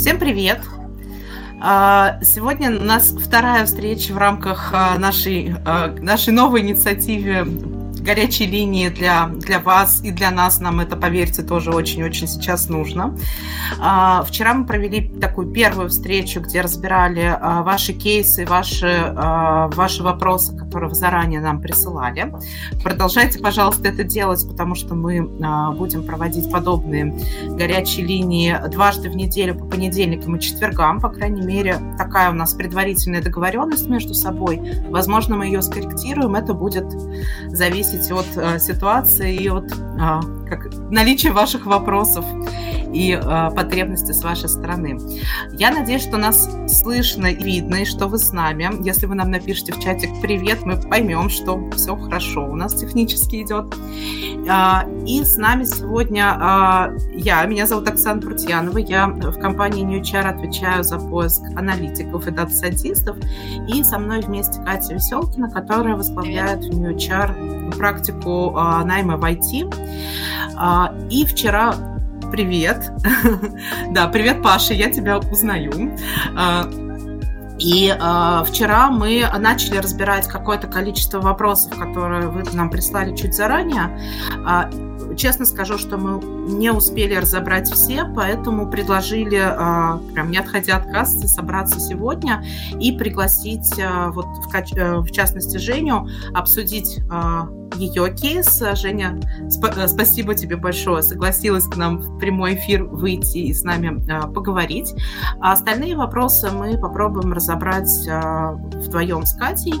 Всем привет! А, сегодня у нас вторая встреча в рамках а, нашей, а, нашей новой инициативы горячей линии для, для вас и для нас, нам это, поверьте, тоже очень-очень сейчас нужно. А, вчера мы провели такую первую встречу, где разбирали а, ваши кейсы, ваши, а, ваши вопросы, которые вы заранее нам присылали. Продолжайте, пожалуйста, это делать, потому что мы будем проводить подобные горячие линии дважды в неделю по понедельникам и четвергам, по крайней мере, такая у нас предварительная договоренность между собой. Возможно, мы ее скорректируем, это будет зависеть зависеть от э, ситуации и от э, как, наличия ваших вопросов и э, потребности с вашей стороны. Я надеюсь, что нас слышно и видно, и что вы с нами. Если вы нам напишите в чатик «Привет», мы поймем, что все хорошо у нас технически идет. Э, и с нами сегодня э, я, меня зовут Оксана Прутьянова, я в компании New HR отвечаю за поиск аналитиков и дата-сайтистов, и со мной вместе Катя Веселкина, которая возглавляет в New HR практику э, найма в IT. А, и вчера привет. да, привет, Паша, я тебя узнаю. А, и э, вчера мы начали разбирать какое-то количество вопросов, которые вы нам прислали чуть заранее. Э, честно скажу, что мы не успели разобрать все, поэтому предложили, э, прям не отходя от кассы, собраться сегодня и пригласить, э, вот в, э, в частности, Женю, обсудить э, ее кейс. Женя, сп- э, спасибо тебе большое, согласилась к нам в прямой эфир выйти и с нами а, поговорить. А остальные вопросы мы попробуем разобрать а, вдвоем с Катей.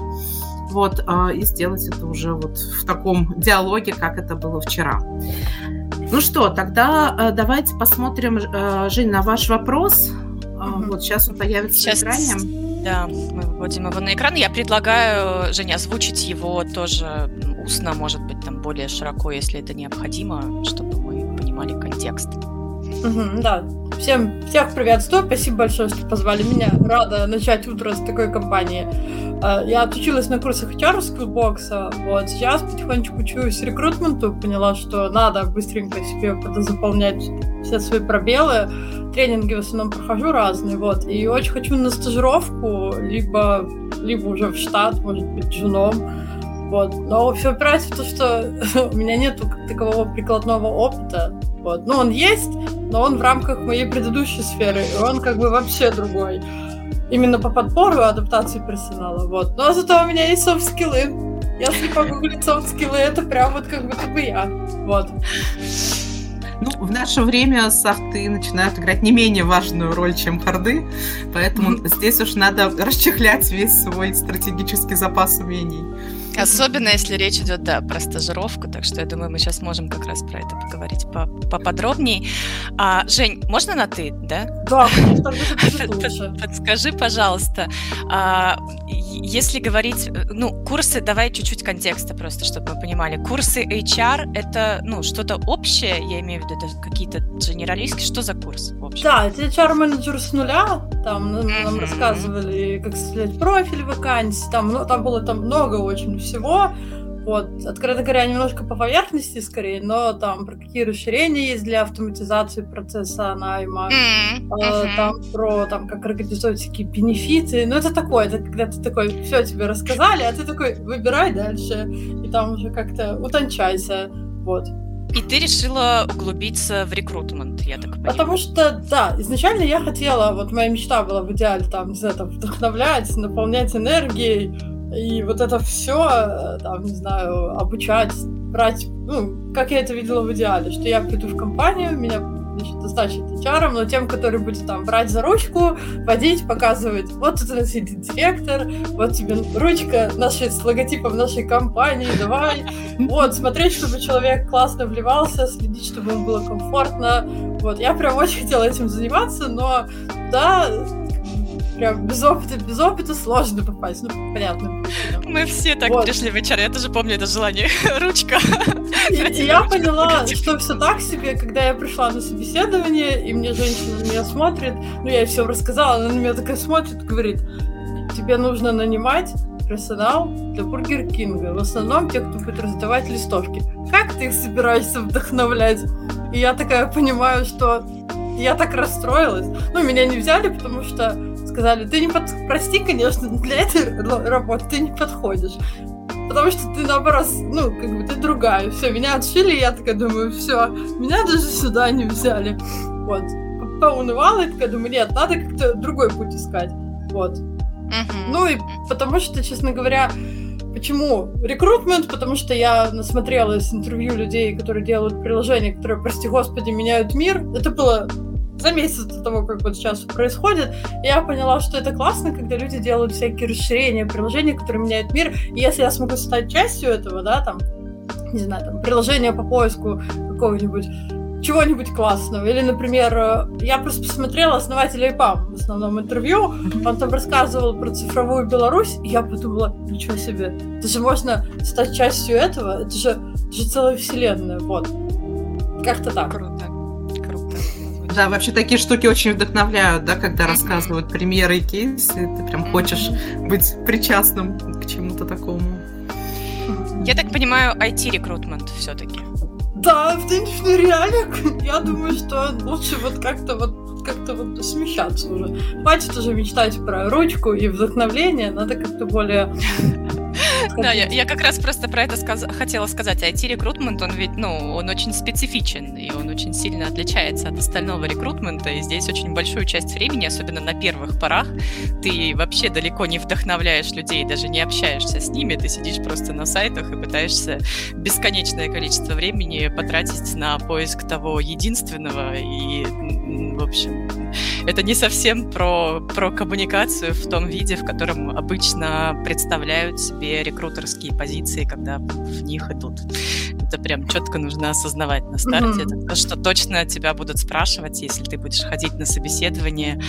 Вот, а, и сделать это уже вот в таком диалоге, как это было вчера. Ну что, тогда а, давайте посмотрим, а, Жень, на ваш вопрос. Mm-hmm. Вот сейчас он появится сейчас... на экране. Да, мы выводим его на экран. Я предлагаю, Женя, озвучить его тоже устно, может быть, там более широко, если это необходимо, чтобы мы понимали контекст. Угу, да. Всем всех приветствую. Спасибо большое, что позвали меня. Рада начать утро с такой компании. А, я отучилась на курсах HR скиллбокса. Вот сейчас потихонечку учусь рекрутменту. Поняла, что надо быстренько себе заполнять все свои пробелы. Тренинги в основном прохожу разные. Вот. И очень хочу на стажировку, либо, либо уже в штат, может быть, женом вот. Но все опирается в то, что у меня нет такового прикладного опыта. Вот. Ну, он есть, но он в рамках моей предыдущей сферы, и он как бы вообще другой. Именно по подбору и адаптации персонала. Вот. Но зато у меня есть софт-скиллы. Если погуглить софт-скиллы, это прям вот как будто бы я. Вот. Ну, в наше время софты начинают играть не менее важную роль, чем харды, поэтому mm-hmm. здесь уж надо расчехлять весь свой стратегический запас умений. Особенно, если речь идет, да, про стажировку, так что я думаю, мы сейчас можем как раз про это поговорить поподробнее. А, Жень, можно на «ты», да? Да, конечно, Подскажи, пожалуйста, а, если говорить, ну, курсы, давай чуть-чуть контекста просто, чтобы мы понимали. Курсы HR — это, ну, что-то общее, я имею в виду, это какие-то генералистские, что за курс вообще? Да, это HR-менеджер с нуля, там нам, нам рассказывали, как составлять профиль вакансий, там, ну, там было там много очень всего. Вот, откровенно говоря, немножко по поверхности скорее, но там про какие расширения есть для автоматизации процесса найма, mm-hmm. э, там про там как организовать всякие бенефиты. Ну, это такое, это когда ты такой, все тебе рассказали, а ты такой, выбирай дальше, и там уже как-то утончайся. Вот. И ты решила углубиться в рекрутмент, я так понимаю. Потому что, да, изначально я хотела, вот моя мечта была в идеале там, не знаю, там, вдохновлять, наполнять энергией, и вот это все, э, там, не знаю, обучать, брать, ну, как я это видела в идеале, что я приду в компанию, меня значит, назначат HR, но тем, который будет там брать за ручку, водить, показывать, вот тут у нас сидит директор, вот тебе ручка нашей, с логотипом нашей компании, давай, вот, смотреть, чтобы человек классно вливался, следить, чтобы ему было комфортно, вот, я прям очень хотела этим заниматься, но, да, прям без опыта, без опыта сложно попасть, ну, понятно. Мы все так вот. пришли в HR, я тоже помню это желание. Ручка. И, и я поняла, что все так себе, когда я пришла на собеседование, и мне женщина на меня смотрит, ну, я ей все рассказала, она на меня такая смотрит, говорит, тебе нужно нанимать персонал для Бургер Кинга. В основном те, кто будет раздавать листовки. Как ты их собираешься вдохновлять? И я такая понимаю, что я так расстроилась. Ну, меня не взяли, потому что сказали, ты не под... Прости, конечно, для этой работы ты не подходишь. Потому что ты, наоборот, ну, как бы ты другая. Все, меня отшили, я такая думаю, все, меня даже сюда не взяли. Вот. Поунывала, и такая думаю, нет, надо как-то другой путь искать. Вот. Ну и потому что, честно говоря, Почему рекрутмент? Потому что я насмотрелась интервью людей, которые делают приложения, которые, прости господи, меняют мир. Это было за месяц до того, как вот сейчас происходит, я поняла, что это классно, когда люди делают всякие расширения приложений, которые меняют мир. И если я смогу стать частью этого, да, там, не знаю, там, приложение по поиску какого-нибудь чего-нибудь классного. Или, например, э, я просто посмотрела основателя ИПАМ в основном интервью, он там рассказывал про цифровую Беларусь, и я подумала, ничего себе, это же можно стать частью этого, это же, это же целая вселенная, вот. Как-то так. Круто. Да, вообще такие штуки очень вдохновляют, да, когда рассказывают примеры и кейсы, ты прям хочешь быть причастным к чему-то такому. Я так понимаю, IT-рекрутмент все-таки. Да, в денежных реалиях я думаю, что лучше вот как-то вот как-то вот смещаться уже. Хватит уже мечтать про ручку и вдохновление, надо как-то более да, я, я как раз просто про это сказ... хотела сказать. IT-рекрутмент, он ведь, ну, он очень специфичен, и он очень сильно отличается от остального рекрутмента, и здесь очень большую часть времени, особенно на первых порах, ты вообще далеко не вдохновляешь людей, даже не общаешься с ними, ты сидишь просто на сайтах и пытаешься бесконечное количество времени потратить на поиск того единственного, и, в общем, это не совсем про, про коммуникацию в том виде, в котором обычно представляют себе рекрутерские позиции, когда в них идут. Это прям четко нужно осознавать на старте. Mm-hmm. Это то, что точно тебя будут спрашивать, если ты будешь ходить на собеседование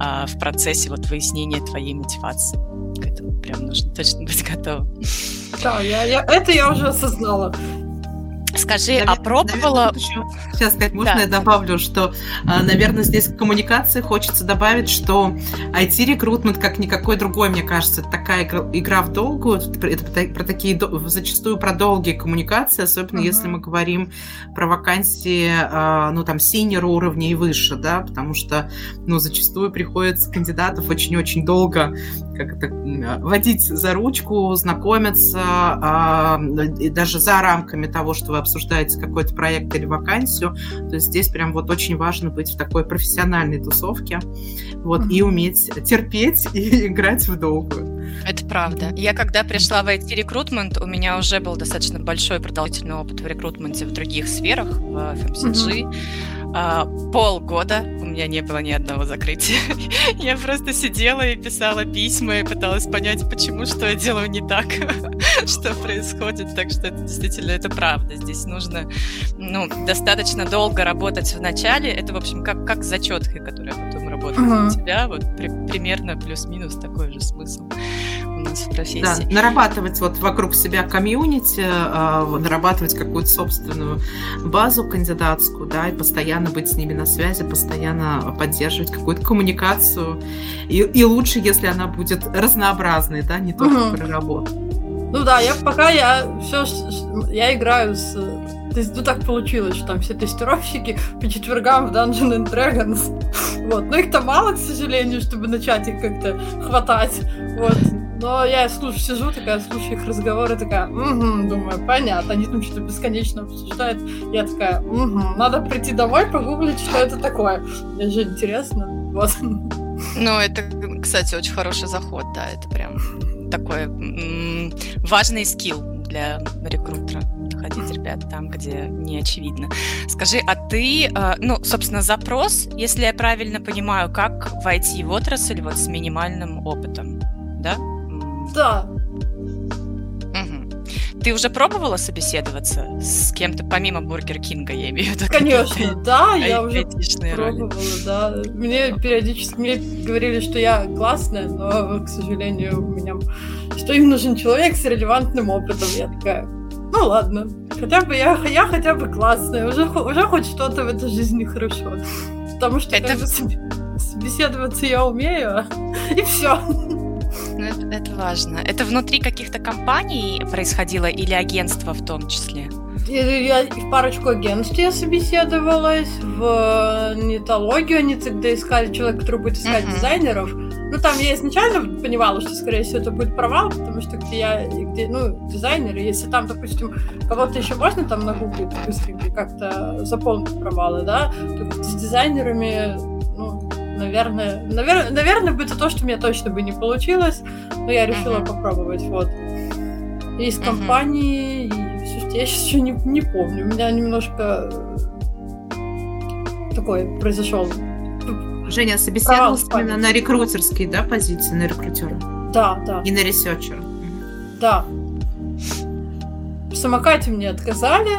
а, в процессе вот выяснения твоей мотивации. К этому прям нужно точно быть готовым. Да, я, я, это я уже осознала. Скажи, наверное, а пробовала... Наверное, еще, сейчас сказать, можно да. я добавлю, что, а, наверное, здесь к коммуникации хочется добавить, что IT-рекрутмент, как никакой другой, мне кажется, такая игра в долгую, это про такие, зачастую про долгие коммуникации, особенно uh-huh. если мы говорим про вакансии, а, ну, там, синер уровня и выше, да, потому что, ну, зачастую приходится кандидатов очень-очень долго как это, водить за ручку, знакомиться, а, и даже за рамками того, что вы обсуждаете какой-то проект или вакансию. То есть здесь прям вот очень важно быть в такой профессиональной тусовке вот, mm-hmm. и уметь терпеть и играть в долгую. Это правда. Я когда пришла в IT-рекрутмент, у меня уже был достаточно большой продолжительный опыт в рекрутменте в других сферах, в FMCG. Mm-hmm. А, полгода у меня не было ни одного закрытия. я просто сидела и писала письма и пыталась понять, почему, что я делаю не так, что происходит. Так что это действительно это правда. Здесь нужно ну, достаточно долго работать в начале. Это, в общем, как, как зачетка, которая потом работает uh-huh. на тебя. Вот при, примерно плюс-минус такой же смысл нас в профессии. Да, нарабатывать вот вокруг себя комьюнити, э, нарабатывать какую-то собственную базу кандидатскую, да, и постоянно быть с ними на связи, постоянно поддерживать какую-то коммуникацию. И, и лучше, если она будет разнообразной, да, не только угу. про работу. Ну да, я пока я все, я играю с то есть, ну так получилось, что там все тестировщики по четвергам в Dungeons and Dragons. Вот. Но их там мало, к сожалению, чтобы начать их как-то хватать. Вот. Но я слушаю, сижу, такая, слушаю их разговоры, такая, угу, думаю, понятно, они там что-то бесконечно обсуждают. Я такая, угу, надо прийти домой, погуглить, что это такое. Мне же интересно. Вот. Ну, это, кстати, очень хороший заход, да, это прям такой важный скилл для рекрутера находить ребят там, где не очевидно. Скажи, а ты, э, ну, собственно, запрос, если я правильно понимаю, как войти в отрасль вот с минимальным опытом, да? Да. Ты уже пробовала собеседоваться с кем-то помимо Бургер Кинга, я имею в виду? Конечно, да, я уже пробовала, да. Мне периодически мне говорили, что я классная, но, к сожалению, у меня что им нужен человек с релевантным опытом. Я такая, ну ладно, хотя бы я, я хотя бы классная, уже, уже хоть что-то в этой жизни хорошо. Потому что это... собеседоваться я умею, и все. Ну, это, важно. Это внутри каких-то компаний происходило или агентства в том числе? я в парочку агентств я собеседовалась, в нетологию они тогда искали человека, который будет искать uh-huh. дизайнеров. Ну, там я изначально понимала, что, скорее всего, это будет провал, потому что где я, где, ну, дизайнеры, если там, допустим, кого-то еще можно там нагуглить быстренько как-то заполнить провалы, да, то с дизайнерами, наверное, наверное, наверное, бы это то, что у меня точно бы не получилось, но я решила uh-huh. попробовать, вот. Из uh-huh. компании, Слушайте, я сейчас еще не, не помню. У меня немножко такой произошел. Женя собеседовалась именно на рекрутерской, да, позиции, на рекрутера? Да, да. И на ресерчера? Да. В самокате мне отказали,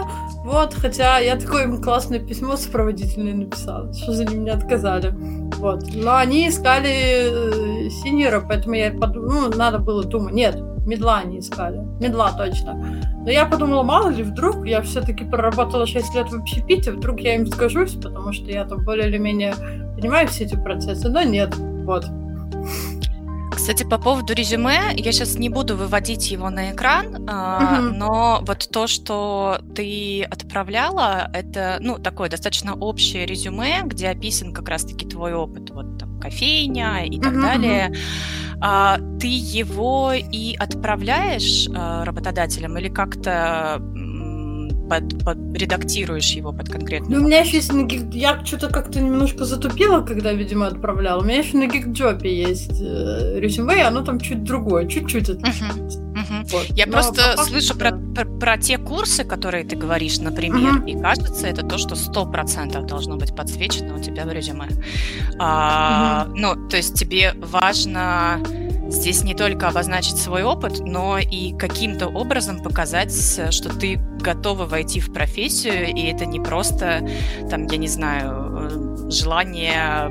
вот, хотя я такое им классное письмо сопроводительное написала, что за не отказали. Вот. Но они искали э, синьора, поэтому я подумала, ну, надо было думать. Нет, медла они искали. Медла точно. Но я подумала, мало ли, вдруг я все-таки проработала 6 лет в общепите, вдруг я им скажусь, потому что я там более или менее понимаю все эти процессы, но нет. Вот. Кстати, по поводу резюме, я сейчас не буду выводить его на экран, uh-huh. но вот то, что ты отправляла, это, ну, такое достаточно общее резюме, где описан как раз-таки твой опыт, вот там, кофейня и так uh-huh. далее. А, ты его и отправляешь а, работодателям или как-то под, под, редактируешь его под конкретную. Ну, у меня еще есть на гиг... Я что-то как-то немножко затупила, когда, видимо, отправляла. У меня еще на гигджопе есть э, резюме, и оно там чуть другое, чуть-чуть отличается. Uh-huh. Uh-huh. Вот. Я Но просто слышу да. про, про, про те курсы, которые ты говоришь, например, uh-huh. и кажется, это то, что сто процентов должно быть подсвечено у тебя в резюме. А, uh-huh. Ну, то есть тебе важно здесь не только обозначить свой опыт, но и каким-то образом показать, что ты готова войти в профессию, и это не просто, там, я не знаю, э, желание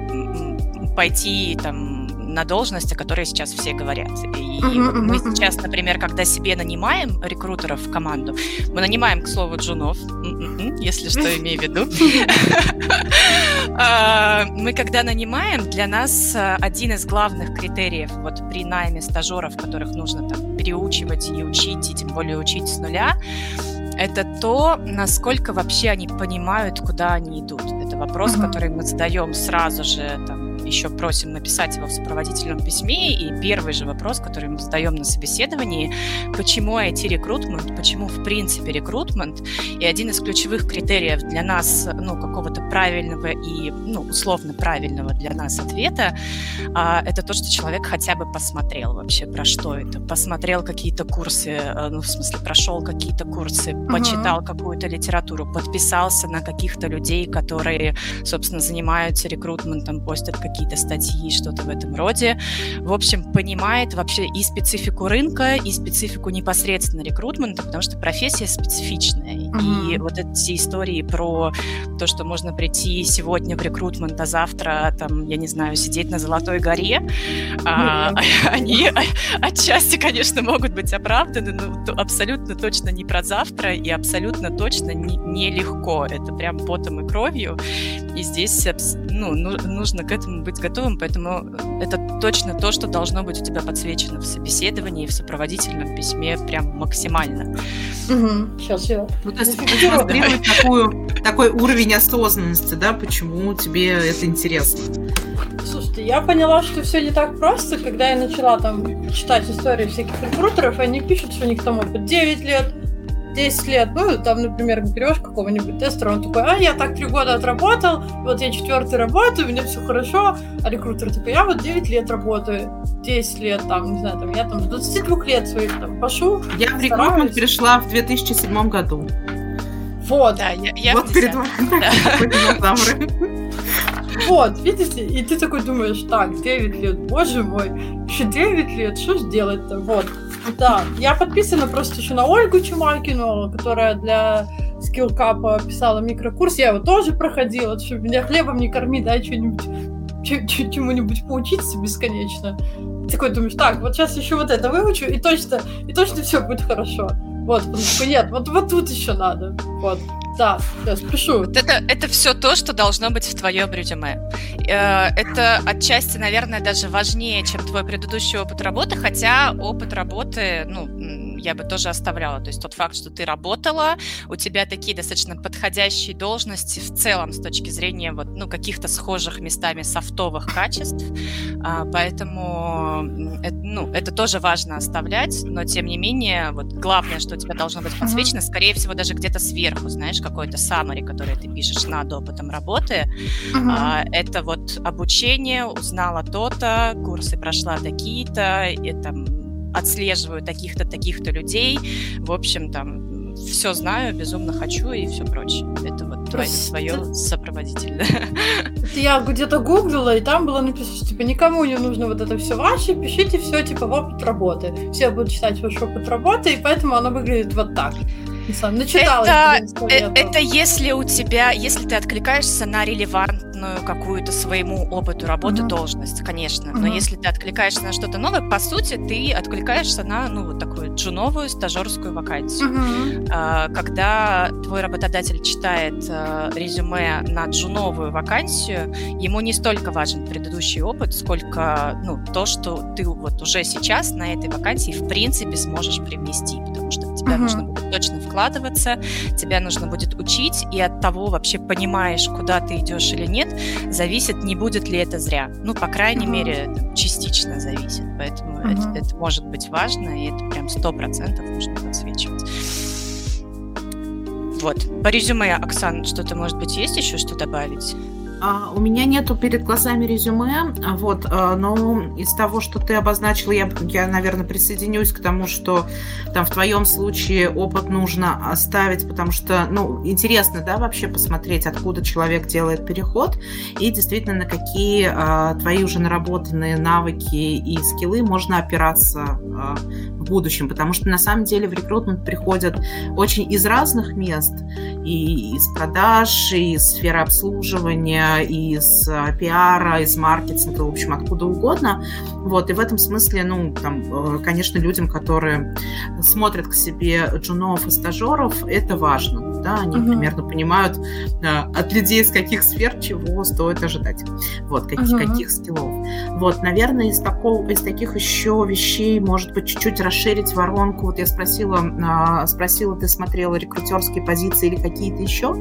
пойти там на должность, о которой сейчас все говорят. И uh-huh, вот мы uh-huh. сейчас, например, когда себе нанимаем рекрутеров в команду, мы нанимаем, к слову, джунов, м-м-м, если что имею в виду. А, мы когда нанимаем, для нас э, один из главных критериев вот при найме стажеров, которых нужно там переучивать и учить, и тем более учить с нуля, это то, насколько вообще они понимают, куда они идут. Это вопрос, uh-huh. который мы задаем сразу же там, еще просим написать его в сопроводительном письме. И первый же вопрос, который мы задаем на собеседовании, почему IT-рекрутмент, почему в принципе рекрутмент. И один из ключевых критериев для нас, ну, какого-то правильного и, ну, условно правильного для нас ответа, а, это то, что человек хотя бы посмотрел вообще, про что это. Посмотрел какие-то курсы, э, ну, в смысле, прошел какие-то курсы, uh-huh. почитал какую-то литературу, подписался на каких-то людей, которые, собственно, занимаются рекрутментом, постят какие какие-то статьи, что-то в этом роде. В общем, понимает вообще и специфику рынка, и специфику непосредственно рекрутмента, потому что профессия специфичная. Mm-hmm. И вот эти истории про то, что можно прийти сегодня в рекрутмент, а завтра, там, я не знаю, сидеть на Золотой горе, mm-hmm. а, они отчасти, конечно, могут быть оправданы, но абсолютно точно не про завтра и абсолютно точно нелегко. Не, не это прям потом и кровью. И здесь ну, нужно к этому быть готовым, поэтому э, это точно то, что должно быть у тебя подсвечено в собеседовании и в сопроводительном письме прям максимально. Угу. Сейчас я... Ну, то есть демонстрировать такую, такой уровень осознанности, да, почему тебе это интересно. Слушайте, я поняла, что все не так просто, когда я начала там читать истории всяких рекрутеров, они пишут, что у них там опыт 9 лет, 10 лет, ну, там, например, берешь какого-нибудь тестера, он такой, а, я так три года отработал, вот я четвертый работаю, у меня все хорошо, а рекрутер такой, я вот 9 лет работаю, 10 лет, там, не знаю, там, я там с 22 лет своих там пошел. Я в рекрутмент пришла в 2007 году. Вот. Да, я, я вот перед вами Вот, видите, и ты такой думаешь, так, 9 лет, боже мой, еще 9 лет, что ж делать-то, вот. Да, я подписана просто еще на Ольгу Чумакину, которая для скиллкапа писала микрокурс. Я его тоже проходила, чтобы меня хлебом не кормить, да, что-нибудь чему-нибудь поучиться бесконечно. Такой думаешь, так, вот сейчас еще вот это выучу, и точно, и точно все будет хорошо. Вот, нет, вот, вот тут еще надо. Вот. Да, я спешу. Вот это, это все то, что должно быть в твоем резюме. Э, это отчасти, наверное, даже важнее, чем твой предыдущий опыт работы, хотя опыт работы, ну, я бы тоже оставляла. То есть тот факт, что ты работала, у тебя такие достаточно подходящие должности в целом с точки зрения вот, ну, каких-то схожих местами софтовых качеств, а, поэтому это, ну, это тоже важно оставлять, но тем не менее, вот главное, что у тебя должно быть подсвечено, uh-huh. скорее всего, даже где-то сверху, знаешь, какой-то summary, который ты пишешь над опытом работы, uh-huh. а, это вот обучение, узнала то-то, курсы прошла такие-то, и там отслеживаю таких-то, таких-то людей. В общем, там все знаю, безумно хочу и все прочее. Это вот твое, твое сопроводительное. Это я где-то гуглила, и там было написано, что типа никому не нужно вот это все ваше, пишите все типа в опыт работы. Все будут читать ваш опыт работы, и поэтому оно выглядит вот так. Это, э, это если у тебя, если ты откликаешься на релевантную какую-то своему опыту работы uh-huh. должность, конечно. Uh-huh. Но если ты откликаешься на что-то новое, по сути, ты откликаешься на ну вот такую джуновую стажерскую вакансию. Uh-huh. А, когда твой работодатель читает а, резюме на джуновую вакансию, ему не столько важен предыдущий опыт, сколько ну то, что ты вот уже сейчас на этой вакансии в принципе сможешь привнести, что в тебя uh-huh. нужно будет точно вкладываться, тебя нужно будет учить, и от того вообще понимаешь, куда ты идешь или нет, зависит, не будет ли это зря. Ну, по крайней uh-huh. мере, частично зависит. Поэтому uh-huh. это, это может быть важно, и это прям сто процентов нужно подсвечивать. Вот. По резюме, Оксан, что-то, может быть, есть еще что добавить? А, у меня нету перед глазами резюме, а, вот, а, но из того, что ты обозначила, я, я, наверное, присоединюсь к тому, что там в твоем случае опыт нужно оставить, потому что, ну, интересно, да, вообще посмотреть, откуда человек делает переход, и действительно на какие а, твои уже наработанные навыки и скиллы можно опираться а, в будущем, потому что на самом деле в рекрутмент приходят очень из разных мест, и из продаж, и из сферы обслуживания, из э, пиара, из маркетинга, в общем, откуда угодно. Вот, и в этом смысле, ну, там, э, конечно, людям, которые смотрят к себе джунов и стажеров, это важно, да, они угу. примерно понимают э, от людей из каких сфер чего стоит ожидать, вот, каких, угу. каких скиллов. Вот, наверное, из, такого, из таких еще вещей, может быть, чуть-чуть расширить воронку. Вот я спросила, а, спросила, ты смотрела рекрутерские позиции или какие-то еще?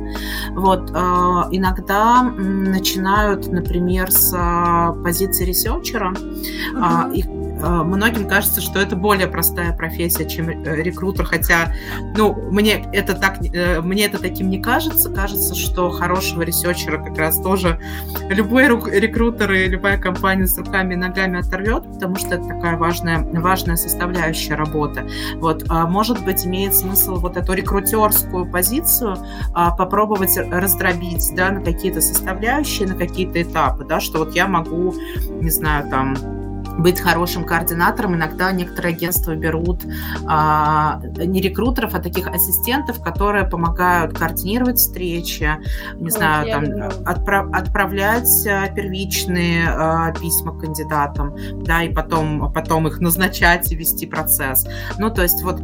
Вот, иногда начинают, например, с а, позиции researcher а. Uh-huh. Их а, многим кажется, что это более простая профессия, чем э, рекрутер, хотя, ну, мне это так, э, мне это таким не кажется. Кажется, что хорошего researcher а как раз тоже любой рекрутер и любая компания с руками и ногами оторвет, потому что это такая важная, важная составляющая работы. Вот, а, может быть, имеет смысл вот эту рекрутерскую позицию а, попробовать раздробить, да, на какие-то составляющие, на какие-то этапы, да, что вот я могу, не знаю, там, быть хорошим координатором. Иногда некоторые агентства берут а, не рекрутеров, а таких ассистентов, которые помогают координировать встречи, не вот, знаю, там, отправ, отправлять а, первичные а, письма кандидатам, да, и потом, потом их назначать и вести процесс. Ну, то есть вот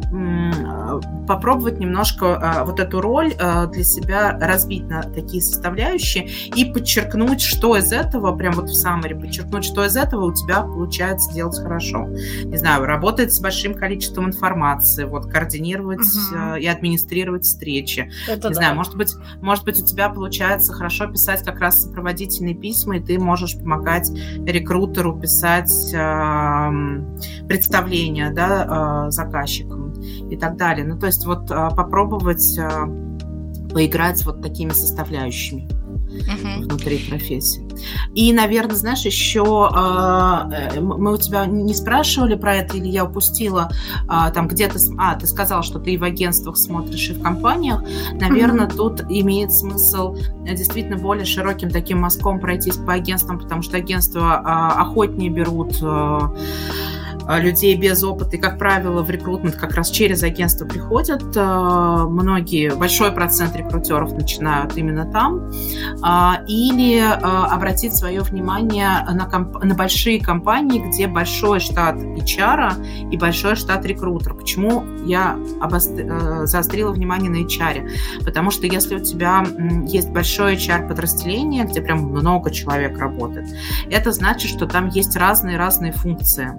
попробовать немножко а, вот эту роль а, для себя разбить на такие составляющие и подчеркнуть, что из этого, прям вот в саммаре подчеркнуть, что из этого у тебя получается получается делать хорошо. Не знаю, работать с большим количеством информации, вот координировать угу. и администрировать встречи. Это Не да. знаю, может быть, может быть, у тебя получается хорошо писать как раз сопроводительные письма, и ты можешь помогать рекрутеру писать э, представления да, э, заказчикам и так далее. Ну, то есть вот э, попробовать э, поиграть вот такими составляющими uh-huh. внутри профессии. И, наверное, знаешь, еще а, э, мы у тебя не спрашивали про это, или я упустила э, там где-то... А, ты сказал, что ты и в агентствах смотришь, и в компаниях. Наверное, uh-huh. тут имеет смысл э, действительно более широким таким мазком пройтись по агентствам, потому что агентства э, охотнее берут... А, людей без опыта, и, как правило, в рекрутмент как раз через агентство приходят. А, многие, большой процент рекрутеров начинают именно там. А, или обратить свое внимание на, комп- на большие компании, где большой штат HR и большой штат рекрутер. Почему я обостр... Э, заострила внимание на HR? Потому что если у тебя есть большое HR-подразделение, где прям много человек работает, это значит, что там есть разные-разные функции.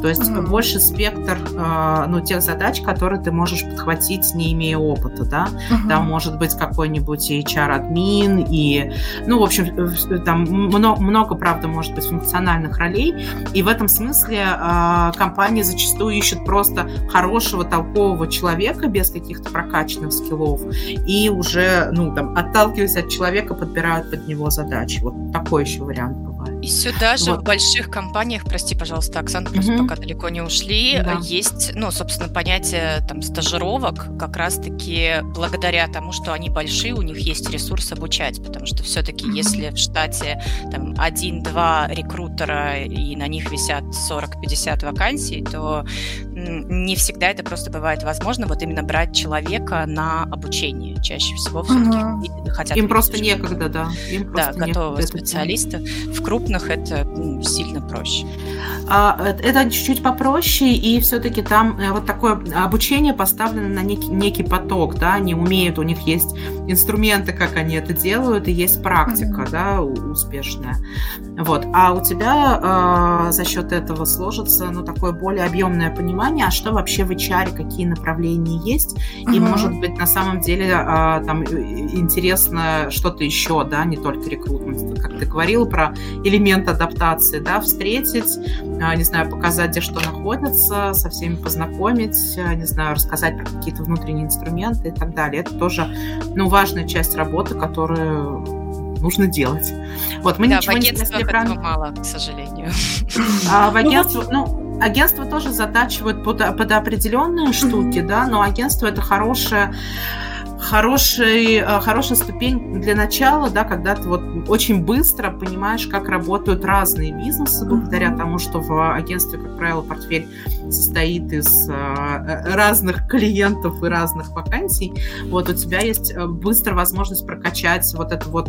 То есть угу. больше спектр э, ну, тех задач, которые ты можешь подхватить, не имея опыта, да. Угу. Там может быть какой-нибудь HR-админ и, ну, в общем, там много, много, правда, может быть, функциональных ролей. И в этом смысле э, компании зачастую ищут просто хорошего, толкового человека без каких-то прокачанных скиллов и уже, ну, там, отталкиваясь от человека, подбирают под него задачи. Вот такой еще вариант бывает. Сюда же вот. в больших компаниях, прости, пожалуйста, Оксана, просто угу. пока далеко не ушли, да. есть, ну, собственно, понятие там стажировок как раз-таки благодаря тому, что они большие, у них есть ресурс обучать, потому что все-таки угу. если в штате там один-два рекрутера и на них висят 40-50 вакансий, то не всегда это просто бывает возможно, вот именно брать человека на обучение. Чаще всего все-таки угу. хотят... Им просто некогда, да. Им да, готовые специалисты. В крупных это ну, сильно проще. А, это чуть-чуть попроще, и все-таки там э, вот такое обучение поставлено на некий, некий поток, да, они умеют, у них есть инструменты, как они это делают, и есть практика, mm-hmm. да, успешная. Вот. А у тебя э, за счет этого сложится, ну, такое более объемное понимание, а что вообще в HR, какие направления есть, mm-hmm. и, может быть, на самом деле э, там интересно что-то еще, да, не только рекрутмент, как ты говорила про элемент адаптации, да, встретить, а, не знаю, показать, где что находится, со всеми познакомить, а, не знаю, рассказать про какие-то внутренние инструменты и так далее. Это тоже, ну, важная часть работы, которую нужно делать. Вот, мы да, ничего в агентствах не этого мало, к сожалению. А, в ну агентство, ну, агентство тоже затачивают под, под определенные штуки, да, но агентство это хорошее хороший, э, хорошая ступень для начала, да, когда ты вот очень быстро понимаешь, как работают разные бизнесы, благодаря тому, что в агентстве, как правило, портфель состоит из э, разных клиентов и разных вакансий. Вот у тебя есть э, быстро возможность прокачать вот это вот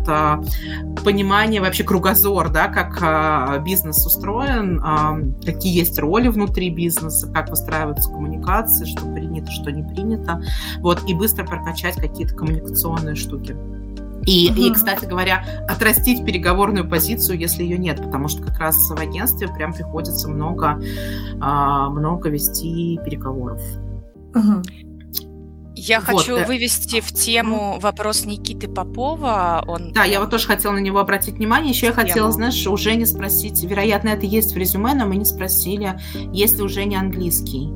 понимание, вообще кругозор, да, как бизнес устроен, какие есть роли внутри бизнеса, как выстраиваются коммуникации, что принято, что не принято. Вот, и быстро прокачать какие-то коммуникационные штуки. И, угу. и, кстати говоря, отрастить переговорную позицию, если ее нет, потому что как раз в агентстве прям приходится много, а, много вести переговоров. Угу. Я вот. хочу э, вывести в тему вопрос Никиты Попова. Он... Да, я вот тоже хотела на него обратить внимание. Еще я хотела, знаешь, у Жени спросить, вероятно, это есть в резюме, но мы не спросили, есть ли у Жени английский.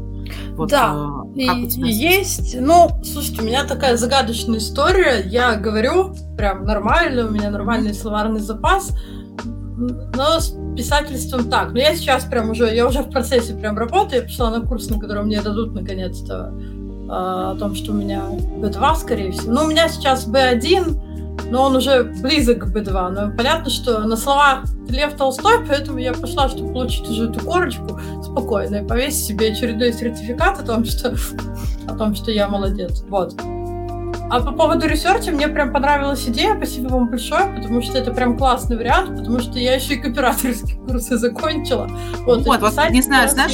Вот, да, э, как у тебя есть. Ну, слушайте, у меня такая загадочная история. Я говорю прям нормально, у меня нормальный словарный запас, но с писательством так. Но я сейчас прям уже, я уже в процессе прям работаю, я пришла на курс, на котором мне дадут наконец-то э, о том, что у меня B2, скорее всего. Ну, у меня сейчас B1, но он уже близок к B2. Но понятно, что на словах Лев Толстой, поэтому я пошла, чтобы получить уже эту корочку спокойно и повесить себе очередной сертификат о том, что, о том, что я молодец. Вот. А по поводу research а мне прям понравилась идея, спасибо вам большое, потому что это прям классный вариант, потому что я еще и копирайторские курсы закончила. Вот, вот, вот не знаю, знаешь,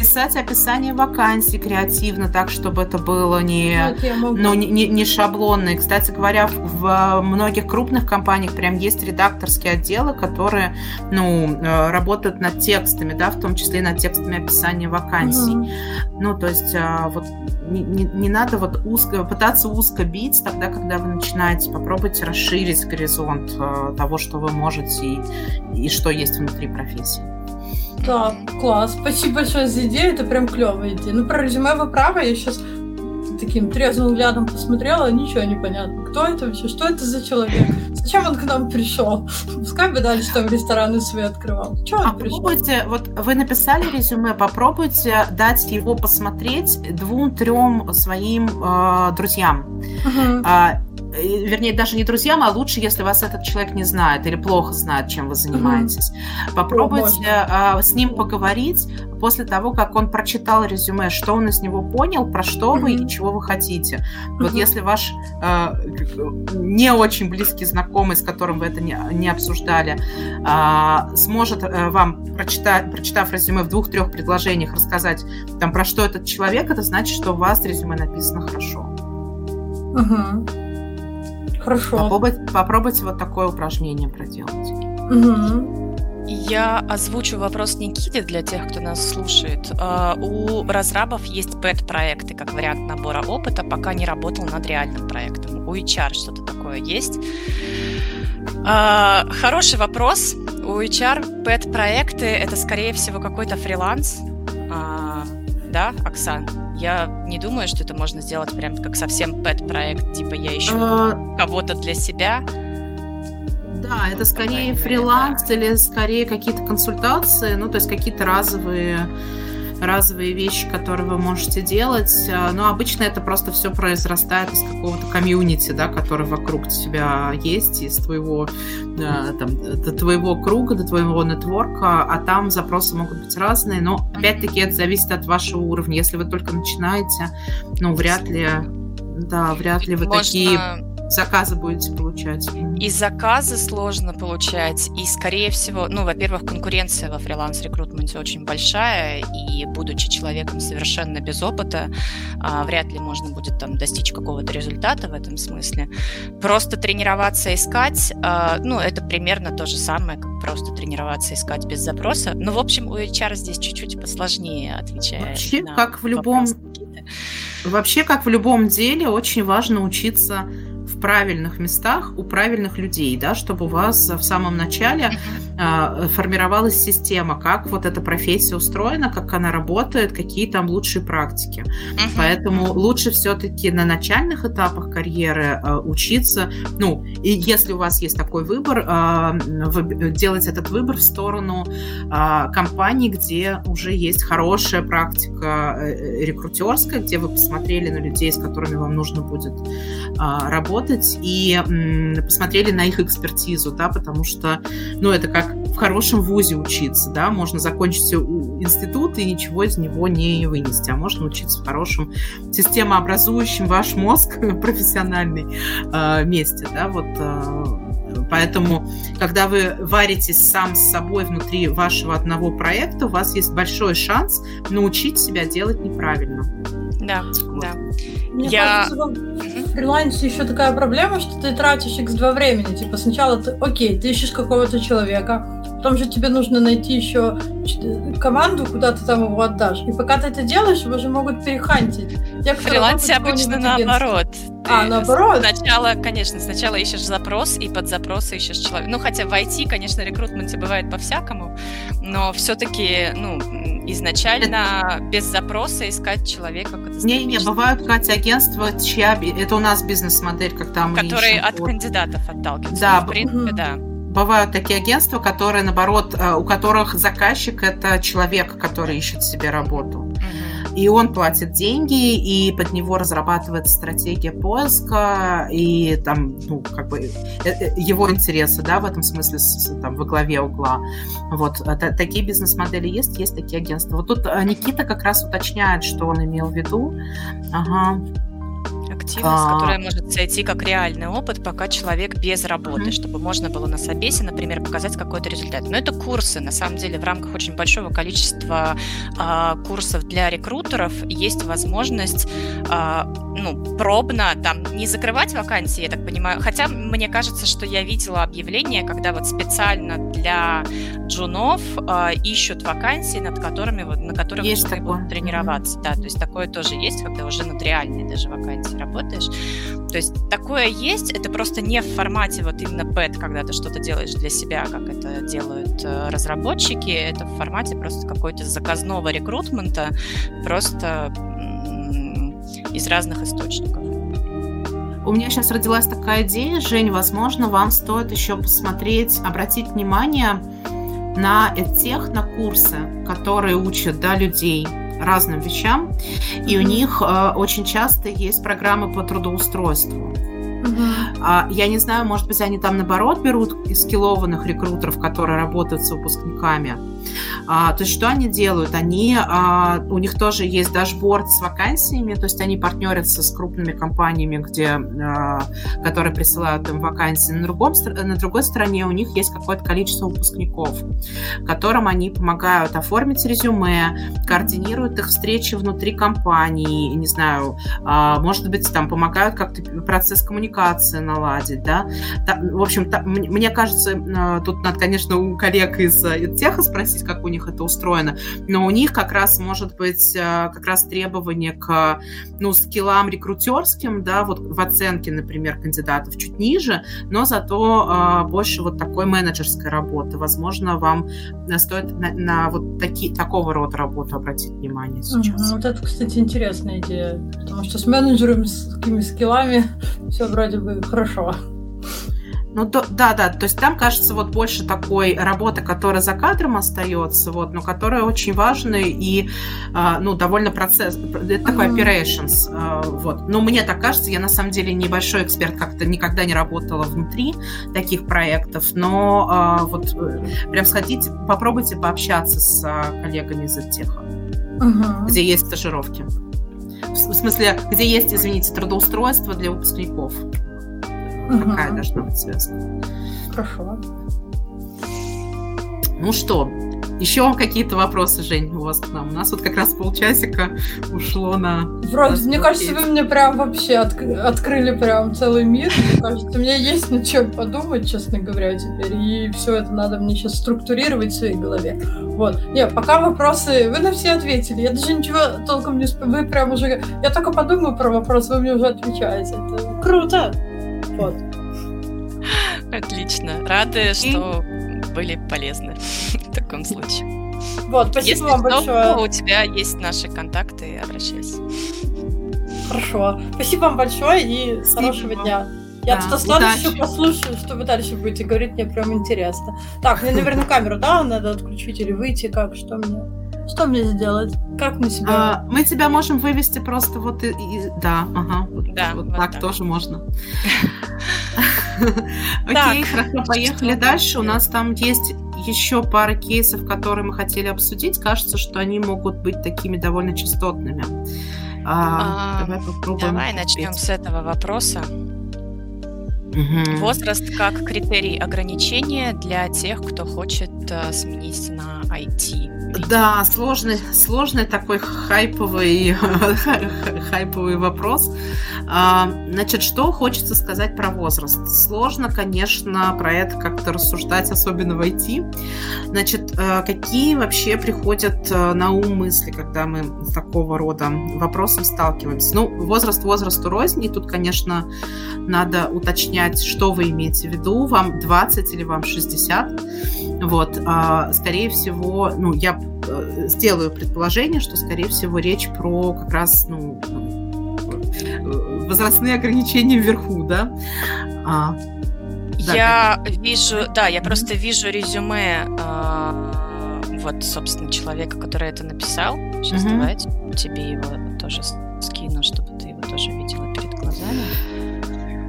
писать описание вакансий креативно, так, чтобы это было не, ну, не, не шаблонно. И, кстати говоря, в многих крупных компаниях прям есть редакторские отделы, которые, ну, э, работают над текстами, да, в том числе над текстами описания вакансий. Угу. Ну, то есть а, вот не, не, не надо вот узко, пытаться узко бить тогда, когда вы начинаете, попробуйте расширить горизонт э, того, что вы можете и, и что есть внутри профессии. Да, класс. Спасибо большое за идею, это прям клевая идея. Ну, про резюме вы правы, я сейчас таким трезвым взглядом посмотрела, ничего не понятно. Кто это вообще? Что это за человек? Зачем он к нам пришел? Пускай бы дальше там рестораны свои открывал. Чего он пришел? Попробуйте, вот вы написали резюме, попробуйте дать его посмотреть двум-трем своим э, друзьям. А, Э, вернее, даже не друзьям, а лучше, если вас этот человек не знает или плохо знает, чем вы занимаетесь. Mm-hmm. Попробуйте а, с ним поговорить после того, как он прочитал резюме, что он из него понял, про что mm-hmm. вы и чего вы хотите. Mm-hmm. Вот если ваш а, не очень близкий знакомый, с которым вы это не, не обсуждали, а, сможет а, вам, прочитать, прочитав резюме в двух-трех предложениях, рассказать, там, про что этот человек, это значит, что у вас резюме написано хорошо. Угу. Хорошо. Попробуйте, попробуйте вот такое упражнение проделать. Угу. Я озвучу вопрос Никиты для тех, кто нас слушает. А, у разрабов есть пэт-проекты как вариант набора опыта, пока не работал над реальным проектом. У HR что-то такое есть. А, хороший вопрос. У HR пэт-проекты это, скорее всего, какой-то фриланс. А, да, Оксан? Я не думаю, что это можно сделать прям как совсем пэт-проект, типа я ищу кого-то для себя. Да, это скорее фриланс или скорее какие-то консультации, ну, то есть какие-то разовые разовые вещи, которые вы можете делать. А, но обычно это просто все произрастает из какого-то комьюнити, да, который вокруг тебя есть, из твоего, там, до твоего круга, до твоего нетворка, а там запросы могут быть разные, но опять-таки это зависит от вашего уровня. Если вы только начинаете, ну, вряд ли, да, вряд ли вы Можно... такие заказы будете получать? И заказы сложно получать, и, скорее всего, ну, во-первых, конкуренция во фриланс-рекрутменте очень большая, и, будучи человеком совершенно без опыта, а, вряд ли можно будет там достичь какого-то результата в этом смысле. Просто тренироваться искать, а, ну, это примерно то же самое, как просто тренироваться искать без запроса. Ну, в общем, у HR здесь чуть-чуть посложнее отвечает. Вообще, как в любом... Вообще, как в любом деле, очень важно учиться в правильных местах у правильных людей, да, чтобы у вас в самом начале э, формировалась система, как вот эта профессия устроена, как она работает, какие там лучшие практики. Uh-huh. Поэтому лучше все-таки на начальных этапах карьеры э, учиться, ну, и если у вас есть такой выбор, э, делать этот выбор в сторону э, компаний, где уже есть хорошая практика э, рекрутерская, где вы посмотрели на людей, с которыми вам нужно будет э, работать, работать и посмотрели на их экспертизу, да, потому что, ну, это как в хорошем вузе учиться, да, можно закончить институт и ничего из него не вынести, а можно учиться в хорошем системообразующем ваш мозг профессиональный э, месте, да, вот э, Поэтому, когда вы варитесь сам с собой внутри вашего одного проекта, у вас есть большой шанс научить себя делать неправильно. Да, вот. да. Мне я... кажется, в фрилансе еще такая проблема, что ты тратишь x2 времени. Типа сначала ты, окей, ты ищешь какого-то человека, потом же тебе нужно найти еще команду, куда ты там его отдашь. И пока ты это делаешь, его же могут перехантить. Те, в фрилансе обычно наоборот. А, наоборот? Сначала, конечно, сначала ищешь запрос, и под запрос ищешь человека. Ну, хотя в IT, конечно, рекрутменте бывает по-всякому, но все-таки, ну, изначально без запроса искать человека. Не-не, бывают, Катя, агентства, чья... Это у нас бизнес-модель, когда мы Которые ищем, от вот. кандидатов отталкиваются. Да, ну, в принципе, да. Бывают такие агентства, которые, наоборот, э, у которых заказчик – это человек, который ищет себе работу. И он платит деньги, и под него разрабатывается стратегия поиска, и там, ну, как бы э, э, его интересы, да, в этом смысле там во главе угла. Вот такие бизнес-модели есть, есть такие агентства. Вот тут Никита как раз уточняет, что он имел в виду. Ага активность, а... которая может зайти как реальный опыт, пока человек без работы, mm-hmm. чтобы можно было на собесе, например, показать какой-то результат. Но это курсы, на самом деле, в рамках очень большого количества а, курсов для рекрутеров есть возможность а, ну, пробно там не закрывать вакансии, я так понимаю. Хотя мне кажется, что я видела объявление, когда вот специально для джунов э, ищут вакансии, над которыми вот на которых есть будут тренироваться. Да, то есть такое тоже есть, когда уже над реальной даже вакансией работаешь. То есть такое есть, это просто не в формате вот именно пэт, когда ты что-то делаешь для себя, как это делают э, разработчики, это в формате просто какой-то заказного рекрутмента, просто из разных источников. У меня сейчас родилась такая идея, Жень, возможно, вам стоит еще посмотреть, обратить внимание на тех на курсы, которые учат да, людей разным вещам, и у них э, очень часто есть программы по трудоустройству. Uh-huh. Я не знаю, может быть, они там наоборот берут из скиллованных рекрутеров, которые работают с выпускниками, А, то есть что они делают? Они, а, у них тоже есть дашборд с вакансиями, то есть они партнерятся с крупными компаниями, где, а, которые присылают им вакансии. На, другом, на другой стороне у них есть какое-то количество выпускников, которым они помогают оформить резюме, координируют их встречи внутри компании, не знаю, а, может быть, там помогают как-то процесс коммуникации наладить, да. В общем, мне кажется, а, тут надо, конечно, у коллег из, из теха спросить, как у них это устроено, но у них как раз может быть а, как раз требование к, ну, скиллам рекрутерским, да, вот в оценке, например, кандидатов чуть ниже, но зато больше вот такой менеджерской работы. Возможно, вам стоит на, на вот таки, такого рода работу обратить внимание сейчас. Угу, вот это, кстати, интересная идея, потому что с менеджерами, с такими скиллами все вроде бы хорошо. Ну да, да, то есть там кажется вот больше такой работы, которая за кадром остается, вот, но которая очень важная и а, ну довольно процесс, это такой operations, а, вот. Но мне так кажется, я на самом деле небольшой эксперт, как-то никогда не работала внутри таких проектов, но а, вот э, прям сходите, попробуйте пообщаться с коллегами из Эдтеха, uh-huh. где есть стажировки. В смысле, где есть, извините, трудоустройство для выпускников. Угу. Какая должна быть связка. Хорошо. Ну что, еще какие-то вопросы, Жень, у вас к нам? У нас вот как раз полчасика ушло на... Вроде, мне кажется, вы мне прям вообще от, открыли прям целый мир. Мне кажется, у меня есть над чем подумать, честно говоря, теперь. И все это надо мне сейчас структурировать в своей голове. Вот. Не, пока вопросы... Вы на все ответили. Я даже ничего толком не... Вы прям уже... Я только подумаю про вопрос, вы мне уже отвечаете. Это круто! Вот. Отлично. Рады, что были полезны в таком случае. Вот, спасибо Если вам что, большое. у тебя есть наши контакты, обращайся. Хорошо. Спасибо вам большое и спасибо. хорошего дня. Я да, тут останусь еще послушаю, что вы дальше будете говорить, мне прям интересно. Так, мне, наверное, камеру, да, надо отключить или выйти, как, что мне? Что мне сделать? Как мы себя... А, мы тебя можем вывести просто вот и... и да, ага. Вот, да, вот, вот так, так тоже можно. Окей, хорошо, поехали дальше. У нас там есть еще пара кейсов, которые мы хотели обсудить. Кажется, что они могут быть такими довольно частотными. А, давай попробуем. Давай начнем с этого вопроса. Угу. Возраст как критерий ограничения для тех, кто хочет uh, сменить на IT. Да, сложный, сложный такой хайповый, хайповый вопрос. А, значит, что хочется сказать про возраст? Сложно, конечно, про это как-то рассуждать, особенно в IT. Значит, э, какие вообще приходят э, на ум мысли, когда мы с такого рода вопросом сталкиваемся? Ну, возраст возрасту рознь, и тут, конечно, надо уточнять, что вы имеете в виду, вам 20 или вам 60. Вот, а, скорее всего, ну, я э, сделаю предположение, что, скорее всего, речь про как раз, ну, э, возрастные ограничения вверху, да? А, да я вижу, да, я просто вижу резюме а, вот, собственно, человека, который это написал. Сейчас mm-hmm. давайте тебе его тоже скину, чтобы ты его тоже видела перед глазами.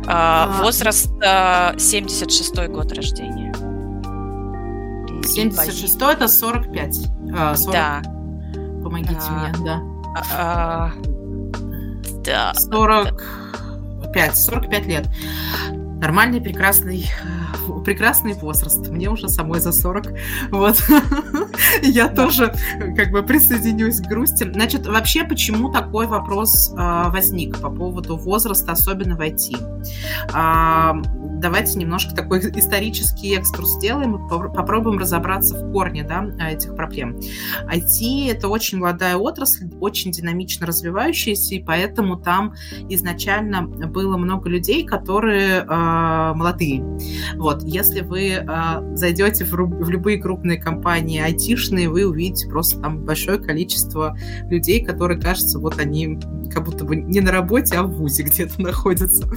А, а... Возраст а, 76 год рождения. 76 это 45. А, 40... Да. Помогите а, мне, да. А, да. 45, 45 лет. Нормальный, прекрасный прекрасный возраст. Мне уже самой за 40. Вот. Я тоже как бы присоединюсь к грусти. Значит, вообще, почему такой вопрос а, возник по поводу возраста, особенно в IT? А, давайте немножко такой исторический экскурс сделаем и попробуем разобраться в корне да, этих проблем. IT – это очень молодая отрасль, очень динамично развивающаяся, и поэтому там изначально было много людей, которые э, молодые. Вот. Если вы э, зайдете в, в любые крупные компании айтишные, вы увидите просто там большое количество людей, которые, кажется, вот они как будто бы не на работе, а в ВУЗе где-то находятся.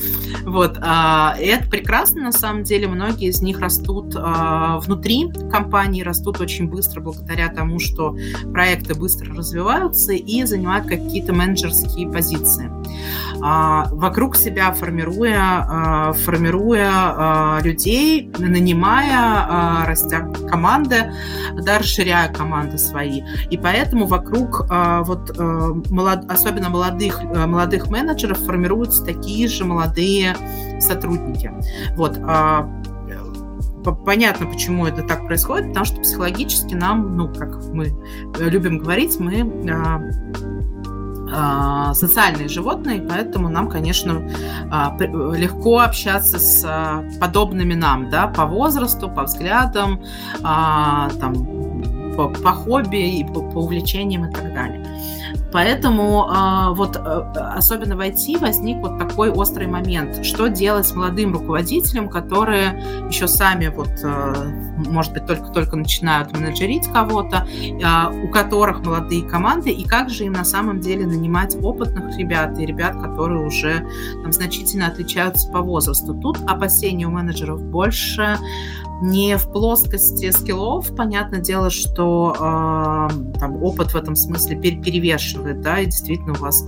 Вот. А, и это прекрасно, на самом деле. Многие из них растут а, внутри компании, растут очень быстро благодаря тому, что проекты быстро развиваются и занимают какие-то менеджерские позиции. А, вокруг себя формируя, формируя людей, нанимая, растя команды, да, расширяя команды свои. И поэтому вокруг вот молод, особенно молодых, молодых менеджеров формируются такие же молодые сотрудники. Вот. А, понятно, почему это так происходит, потому что психологически нам, ну, как мы любим говорить, мы а, а, социальные животные, поэтому нам, конечно, легко общаться с подобными нам, да, по возрасту, по взглядам, там, по, по хобби и по, по увлечениям и так далее. Поэтому а, вот э, особенно в IT возник вот такой острый момент. Что делать с молодым руководителем, которые еще сами вот, э, может быть, только-только начинают менеджерить кого-то, а, у которых молодые команды, и как же им на самом деле нанимать опытных ребят и ребят, которые уже там, значительно отличаются по возрасту. Тут опасений у менеджеров больше, не в плоскости скиллов. Понятное дело, что э, там опыт в этом смысле перевешивает, да, и действительно у вас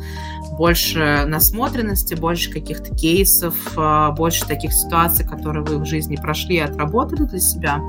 больше насмотренности, больше каких-то кейсов, э, больше таких ситуаций, которые вы в жизни прошли и отработали для себя.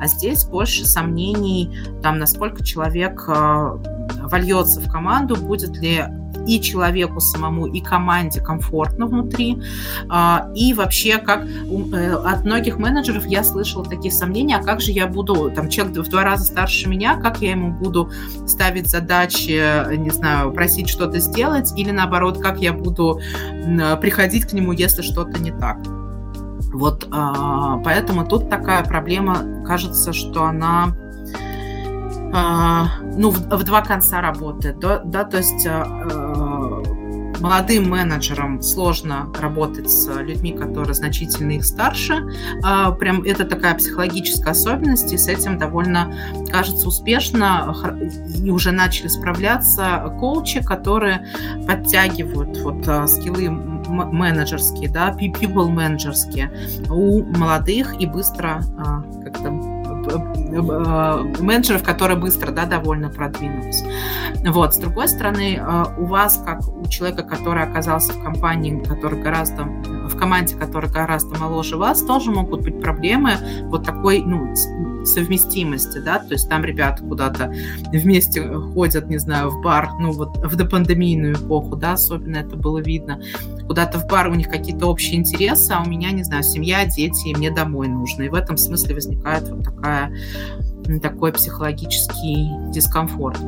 А здесь больше сомнений, там, насколько человек э, вольется в команду, будет ли и человеку самому, и команде комфортно внутри. А, и вообще, как э, от многих менеджеров я слышала такие сомнения, а как же я буду, там, человек в два раза старше меня, как я ему буду ставить задачи, не знаю, просить что-то сделать, или наоборот, как я буду приходить к нему, если что-то не так. Вот а, поэтому тут такая проблема, кажется, что она а, ну, в, в два конца работает, да, да то есть молодым менеджерам сложно работать с людьми, которые значительно их старше. Прям это такая психологическая особенность, и с этим довольно, кажется, успешно и уже начали справляться коучи, которые подтягивают вот скиллы менеджерские, да, people менеджерские у молодых и быстро Э, менеджеров, которые быстро, да, довольно продвинулись. Вот. С другой стороны, э, у вас, как у человека, который оказался в компании, который гораздо в команде, которая гораздо моложе вас, тоже могут быть проблемы вот такой, ну, совместимости, да, то есть там ребята куда-то вместе ходят, не знаю, в бар, ну вот в допандемийную эпоху, да, особенно это было видно, куда-то в бар у них какие-то общие интересы, а у меня, не знаю, семья, дети, и мне домой нужно. И в этом смысле возникает вот такая такой психологический дискомфорт.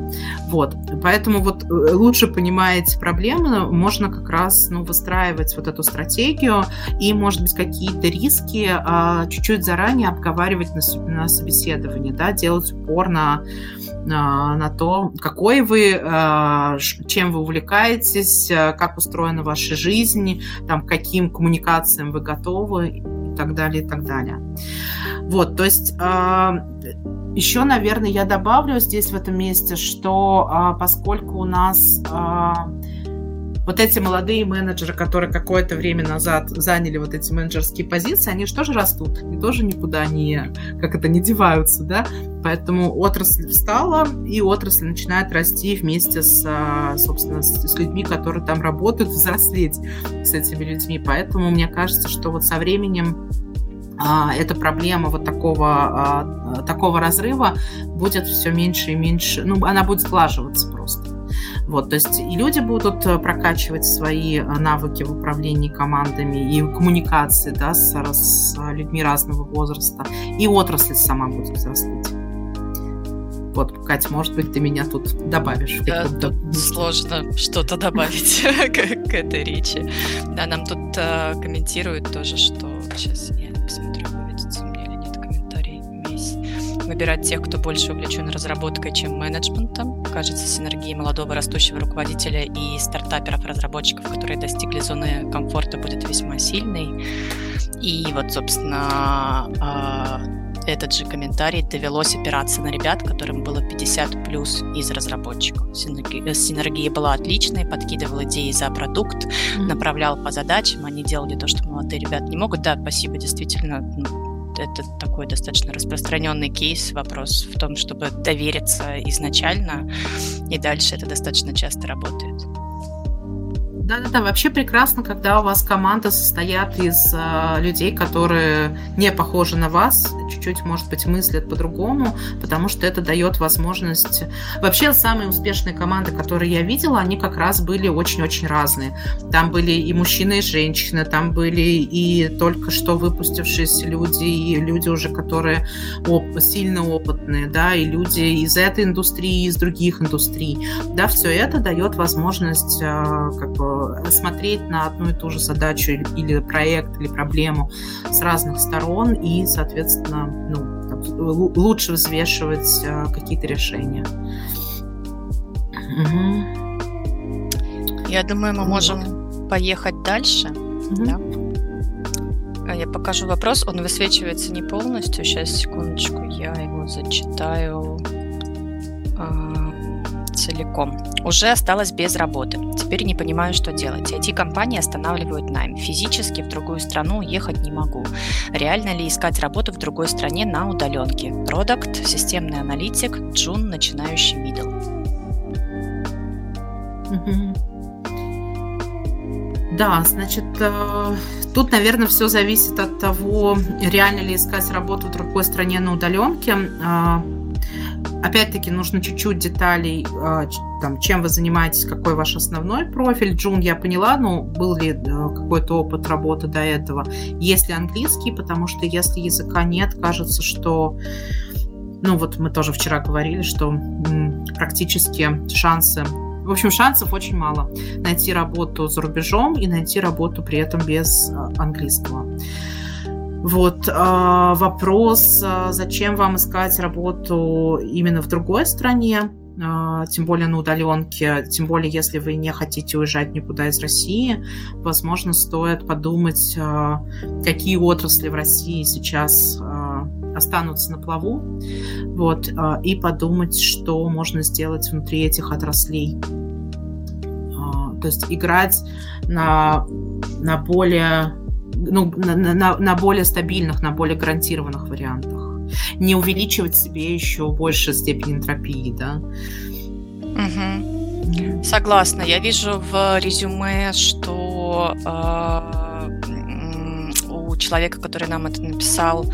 Вот. Поэтому вот э, лучше понимая эти проблемы, можно как раз ну, выстраивать вот эту стратегию и, может быть, какие-то риски а, чуть-чуть заранее обговаривать на, на собеседовании, да, делать упор на, на, на то, какой вы, а, чем вы увлекаетесь, а, как устроена ваша жизнь, там, каким коммуникациям вы готовы и так далее, и так далее. Вот, то есть а, еще, наверное, я добавлю здесь в этом месте, что а, поскольку у нас а, вот эти молодые менеджеры, которые какое-то время назад заняли вот эти менеджерские позиции, они же тоже растут, и тоже никуда не, как это, не деваются, да, поэтому отрасль встала, и отрасль начинает расти вместе с, а, собственно, с, людьми, которые там работают, взрослеть с этими людьми, поэтому мне кажется, что вот со временем эта проблема вот такого, а, такого разрыва будет все меньше и меньше, ну, она будет сглаживаться просто. Вот, то есть и люди будут э, прокачивать свои э, навыки в управлении командами и коммуникации да, с, с людьми разного возраста, и отрасль сама будет взрослеть. Вот, Катя, может быть, ты меня тут добавишь. Да, тут сложно что-то добавить к, этой речи. Да, нам тут э, комментируют тоже, что сейчас я посмотрю, выведется меня или нет комментарий. Выбирать тех, кто больше увлечен разработкой, чем менеджментом. Кажется, синергия молодого растущего руководителя и стартаперов-разработчиков, которые достигли зоны комфорта, будет весьма сильной. И вот, собственно, а, этот же комментарий довелось опираться на ребят, которым было 50 плюс из разработчиков. Синергия, синергия была отличной, подкидывал идеи за продукт, mm-hmm. направлял по задачам, они делали то, что молодые ребята не могут. Да, спасибо, действительно, ну, это такой достаточно распространенный кейс. Вопрос в том, чтобы довериться изначально, и дальше это достаточно часто работает. Да-да-да, вообще прекрасно, когда у вас команда состоят из э, людей, которые не похожи на вас, чуть-чуть, может быть, мыслят по-другому, потому что это дает возможность... Вообще, самые успешные команды, которые я видела, они как раз были очень-очень разные. Там были и мужчины, и женщины, там были и только что выпустившиеся люди, и люди уже, которые оп- сильно опытные, да, и люди из этой индустрии, из других индустрий. Да, все это дает возможность э, как бы смотреть на одну и ту же задачу или проект, или проблему с разных сторон и, соответственно, ну, лучше взвешивать а, какие-то решения. Угу. Я думаю, мы можем вот. поехать дальше. Угу. Да? А я покажу вопрос. Он высвечивается не полностью. Сейчас, секундочку, я его зачитаю. А, целиком. Уже осталась без работы. Теперь не понимаю, что делать. IT-компании останавливают найм. Физически в другую страну уехать не могу. Реально ли искать работу в другой стране на удаленке? Продукт, системный аналитик, джун, начинающий middle. Да, значит, э, тут, наверное, все зависит от того, реально ли искать работу в другой стране на удаленке. Опять-таки нужно чуть-чуть деталей, а, там, чем вы занимаетесь, какой ваш основной профиль. Джун, я поняла, но был ли э, какой-то опыт работы до этого? Есть ли английский? Потому что если языка нет, кажется, что ну вот мы тоже вчера говорили, что практически шансы в общем, шансов очень мало найти работу за рубежом и найти работу при этом без а, английского. Вот э, вопрос, э, зачем вам искать работу именно в другой стране, э, тем более на удаленке, тем более если вы не хотите уезжать никуда из России, возможно, стоит подумать, какие отрасли в России сейчас останутся на плаву, вот, и подумать, что можно сделать внутри этих отраслей. То есть играть на, на более ну, на, на, на более стабильных, на более гарантированных вариантах. Не увеличивать себе еще больше степень энтропии, да. Угу. Согласна. Я вижу в резюме, что э, у человека, который нам это написал,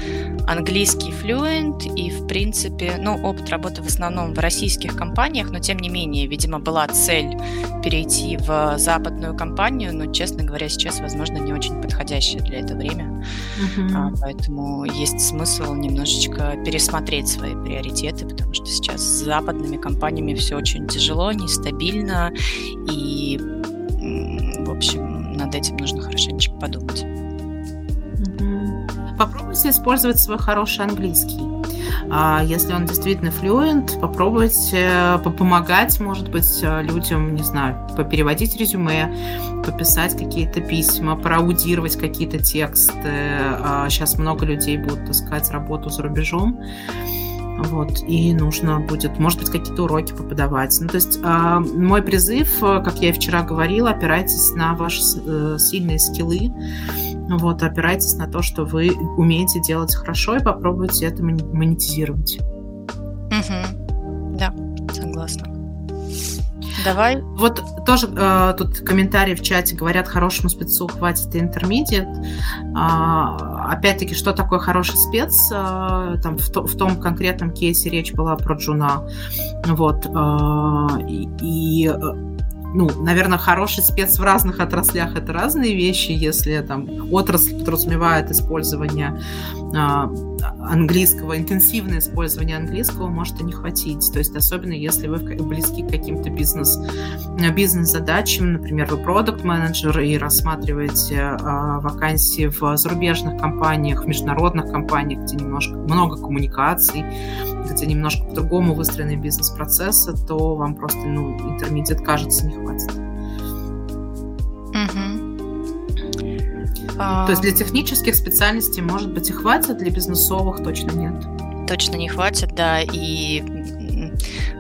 английский fluent и, в принципе, ну, опыт работы в основном в российских компаниях, но, тем не менее, видимо, была цель перейти в западную компанию, но, честно говоря, сейчас, возможно, не очень подходящее для этого время. Uh-huh. А, поэтому есть смысл немножечко пересмотреть свои приоритеты, потому что сейчас с западными компаниями все очень тяжело, нестабильно, и, в общем, над этим нужно хорошенечко подумать. Попробуйте использовать свой хороший английский. А если он действительно флюент, попробуйте помогать, может быть, людям, не знаю, попереводить резюме, пописать какие-то письма, проаудировать какие-то тексты. Сейчас а много людей будут искать работу за рубежом. Вот, и нужно будет, может быть, какие-то уроки поподавать. Ну, то есть э, мой призыв, как я и вчера говорила, опирайтесь на ваши э, сильные скиллы, вот, опирайтесь на то, что вы умеете делать хорошо, и попробуйте это монетизировать. Угу. Да, согласна. Давай. Вот тоже э, тут комментарии в чате говорят, хорошему спецу хватит интермедиат. Э, опять-таки, что такое хороший спец? Э, там в, то, в том конкретном кейсе речь была про джуна. Вот. Э, и, и ну, наверное, хороший спец в разных отраслях это разные вещи. Если там отрасль подразумевает использование а, английского, интенсивное использование английского может и не хватить. То есть особенно если вы близки к каким-то бизнес, бизнес-задачам, например, вы продукт-менеджер и рассматриваете а, вакансии в зарубежных компаниях, в международных компаниях, где немножко много коммуникаций, где немножко по-другому выстроены бизнес-процессы, то вам просто ну, интермедиат, кажется, не хватит. Угу. То есть для технических специальностей, может быть, и хватит, для бизнесовых точно нет. Точно не хватит, да. И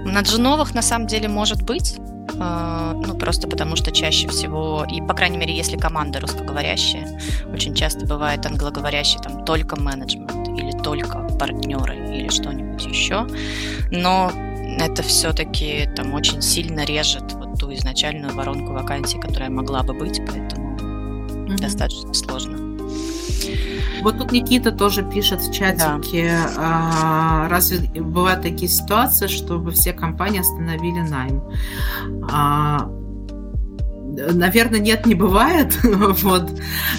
на джуновых на самом деле может быть, а, ну, просто потому что чаще всего, и, по крайней мере, если команда русскоговорящая, очень часто бывает англоговорящий там только менеджмент или только партнеры или что-нибудь еще. Но это все-таки там очень сильно режет вот ту изначальную воронку вакансий, которая могла бы быть, поэтому mm-hmm. достаточно сложно. Вот тут Никита тоже пишет в чатике, да. а, разве бывают такие ситуации, чтобы все компании остановили найм? А, Наверное, нет, не бывает, вот.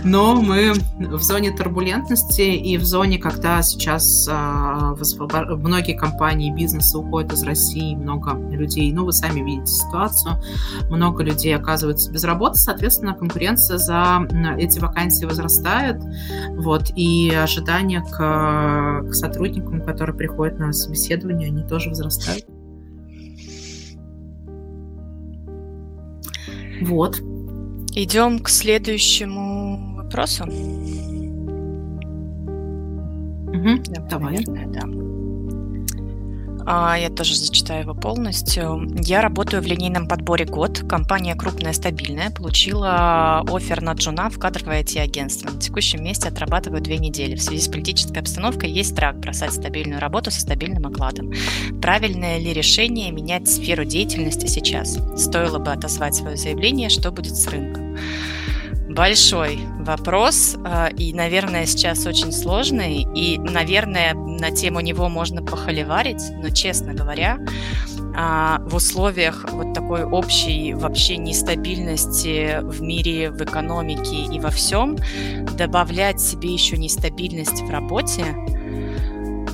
но мы в зоне турбулентности и в зоне, когда сейчас а, многие компании, бизнесы уходят из России, много людей, ну, вы сами видите ситуацию, много людей оказываются без работы, соответственно, конкуренция за эти вакансии возрастает, вот, и ожидания к, к сотрудникам, которые приходят на собеседование, они тоже возрастают. Вот. Идем к следующему вопросу. Угу, да, давай. Наверное, да. А, я тоже зачитаю его полностью. Я работаю в линейном подборе год. Компания крупная, стабильная. Получила офер на джуна в кадровое IT-агентство. На текущем месте отрабатываю две недели. В связи с политической обстановкой есть страх бросать стабильную работу со стабильным окладом. Правильное ли решение менять сферу деятельности сейчас? Стоило бы отозвать свое заявление, что будет с рынком? Большой вопрос а, и, наверное, сейчас очень сложный. И, наверное, на тему него можно похоливарить, но, честно говоря, а, в условиях вот такой общей вообще нестабильности в мире, в экономике и во всем, добавлять себе еще нестабильность в работе,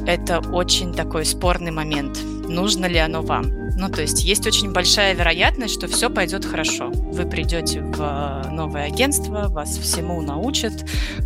это очень такой спорный момент. Нужно ли оно вам? Ну, то есть есть очень большая вероятность, что все пойдет хорошо. Вы придете в э, новое агентство, вас всему научат,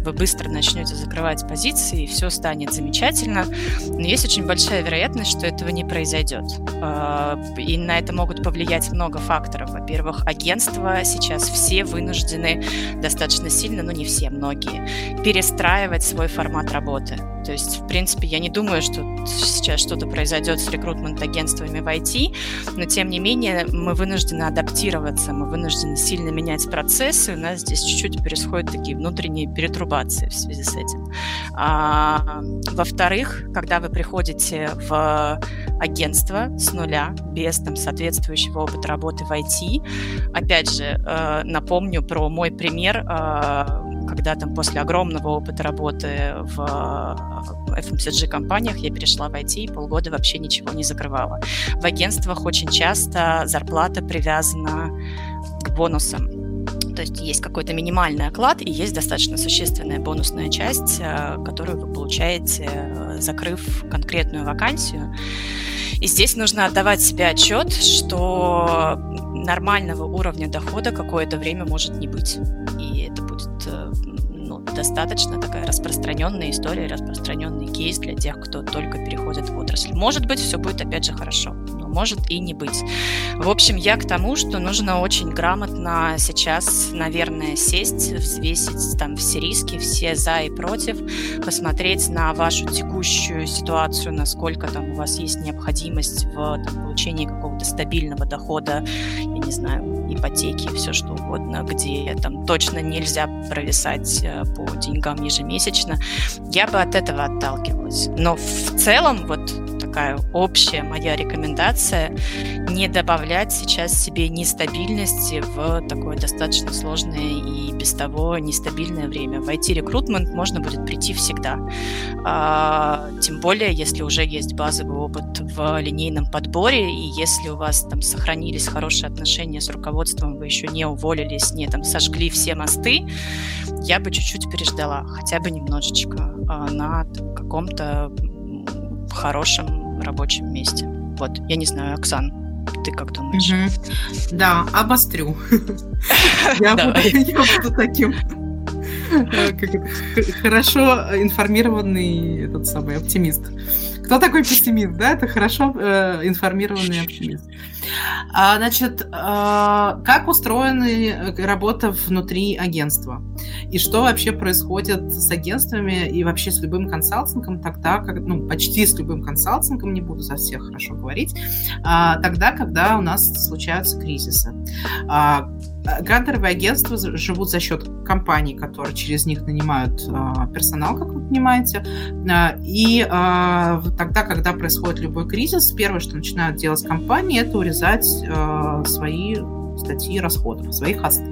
вы быстро начнете закрывать позиции, и все станет замечательно. Но есть очень большая вероятность, что этого не произойдет. А, и на это могут повлиять много факторов. Во-первых, агентства сейчас все вынуждены достаточно сильно, ну не все, многие, перестраивать свой формат работы. То есть, в принципе, я не думаю, что сейчас что-то произойдет с рекрутмент-агентствами в IT, но, тем не менее, мы вынуждены адаптироваться, мы вынуждены сильно менять процессы, у нас здесь чуть-чуть происходят такие внутренние перетрубации в связи с этим. А, во-вторых, когда вы приходите в агентство с нуля, без там, соответствующего опыта работы в IT, опять же, э, напомню про мой пример, э, когда там после огромного опыта работы в FMCG-компаниях я перешла в IT и полгода вообще ничего не закрывала. В агентствах очень часто зарплата привязана к бонусам. То есть есть какой-то минимальный оклад и есть достаточно существенная бонусная часть, э, которую вы получаете, э, закрыв конкретную вакансию. И здесь нужно отдавать себе отчет, что нормального уровня дохода какое-то время может не быть. И это э, достаточно такая распространенная история, распространенный кейс для тех, кто только переходит в отрасль. Может быть, все будет опять же хорошо, но может и не быть. В общем, я к тому, что нужно очень грамотно сейчас, наверное, сесть, взвесить там все риски, все за и против, посмотреть на вашу текущую ситуацию, насколько там у вас есть необходимость в там, получении какого-то стабильного дохода, я не знаю, ипотеки, все что угодно, где там точно нельзя провисать э, по деньгам ежемесячно, я бы от этого отталкивалась. Но в целом вот такая общая моя рекомендация не добавлять сейчас себе нестабильности в такое достаточно сложное и без того нестабильное время. В IT-рекрутмент можно будет прийти всегда. А, тем более, если уже есть базовый опыт в линейном подборе, и если у вас там сохранились хорошие отношения с руководством, вы еще не уволились, не там сожгли все мосты, я бы чуть-чуть переждала, хотя бы немножечко, а, на каком-то хорошем рабочем месте. Вот, я не знаю, Оксан, ты как думаешь? Угу. Да, обострю. Я буду таким Хорошо информированный этот самый оптимист. Кто такой пессимист, да? Это хорошо э, информированный оптимист. А, значит, а, как устроена работа внутри агентства? И что вообще происходит с агентствами и вообще с любым консалтингом тогда, как, ну, почти с любым консалтингом, не буду за всех хорошо говорить, а, тогда, когда у нас случаются кризисы. А, Грантовые агентства живут за счет компаний, которые через них нанимают э, персонал, как вы понимаете. Э, и э, тогда, когда происходит любой кризис, первое, что начинают делать компании, это урезать э, свои статьи расходов, свои хосты.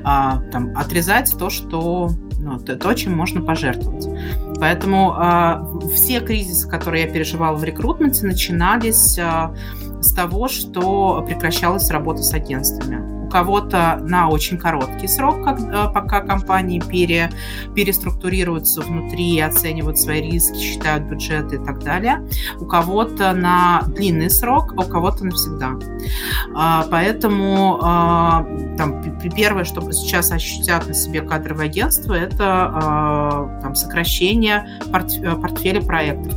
Э, там, отрезать то, что ну, то, то, чем можно пожертвовать. Поэтому э, все кризисы, которые я переживала в рекрутменте, начинались э, с того, что прекращалась работа с агентствами кого-то на очень короткий срок, как, э, пока компании пере, переструктурируются внутри, оценивают свои риски, считают бюджеты и так далее. У кого-то на длинный срок, а у кого-то навсегда. А, поэтому а, там, первое, что сейчас ощутят на себе кадровые агентства, это а, там, сокращение портфеля проектов,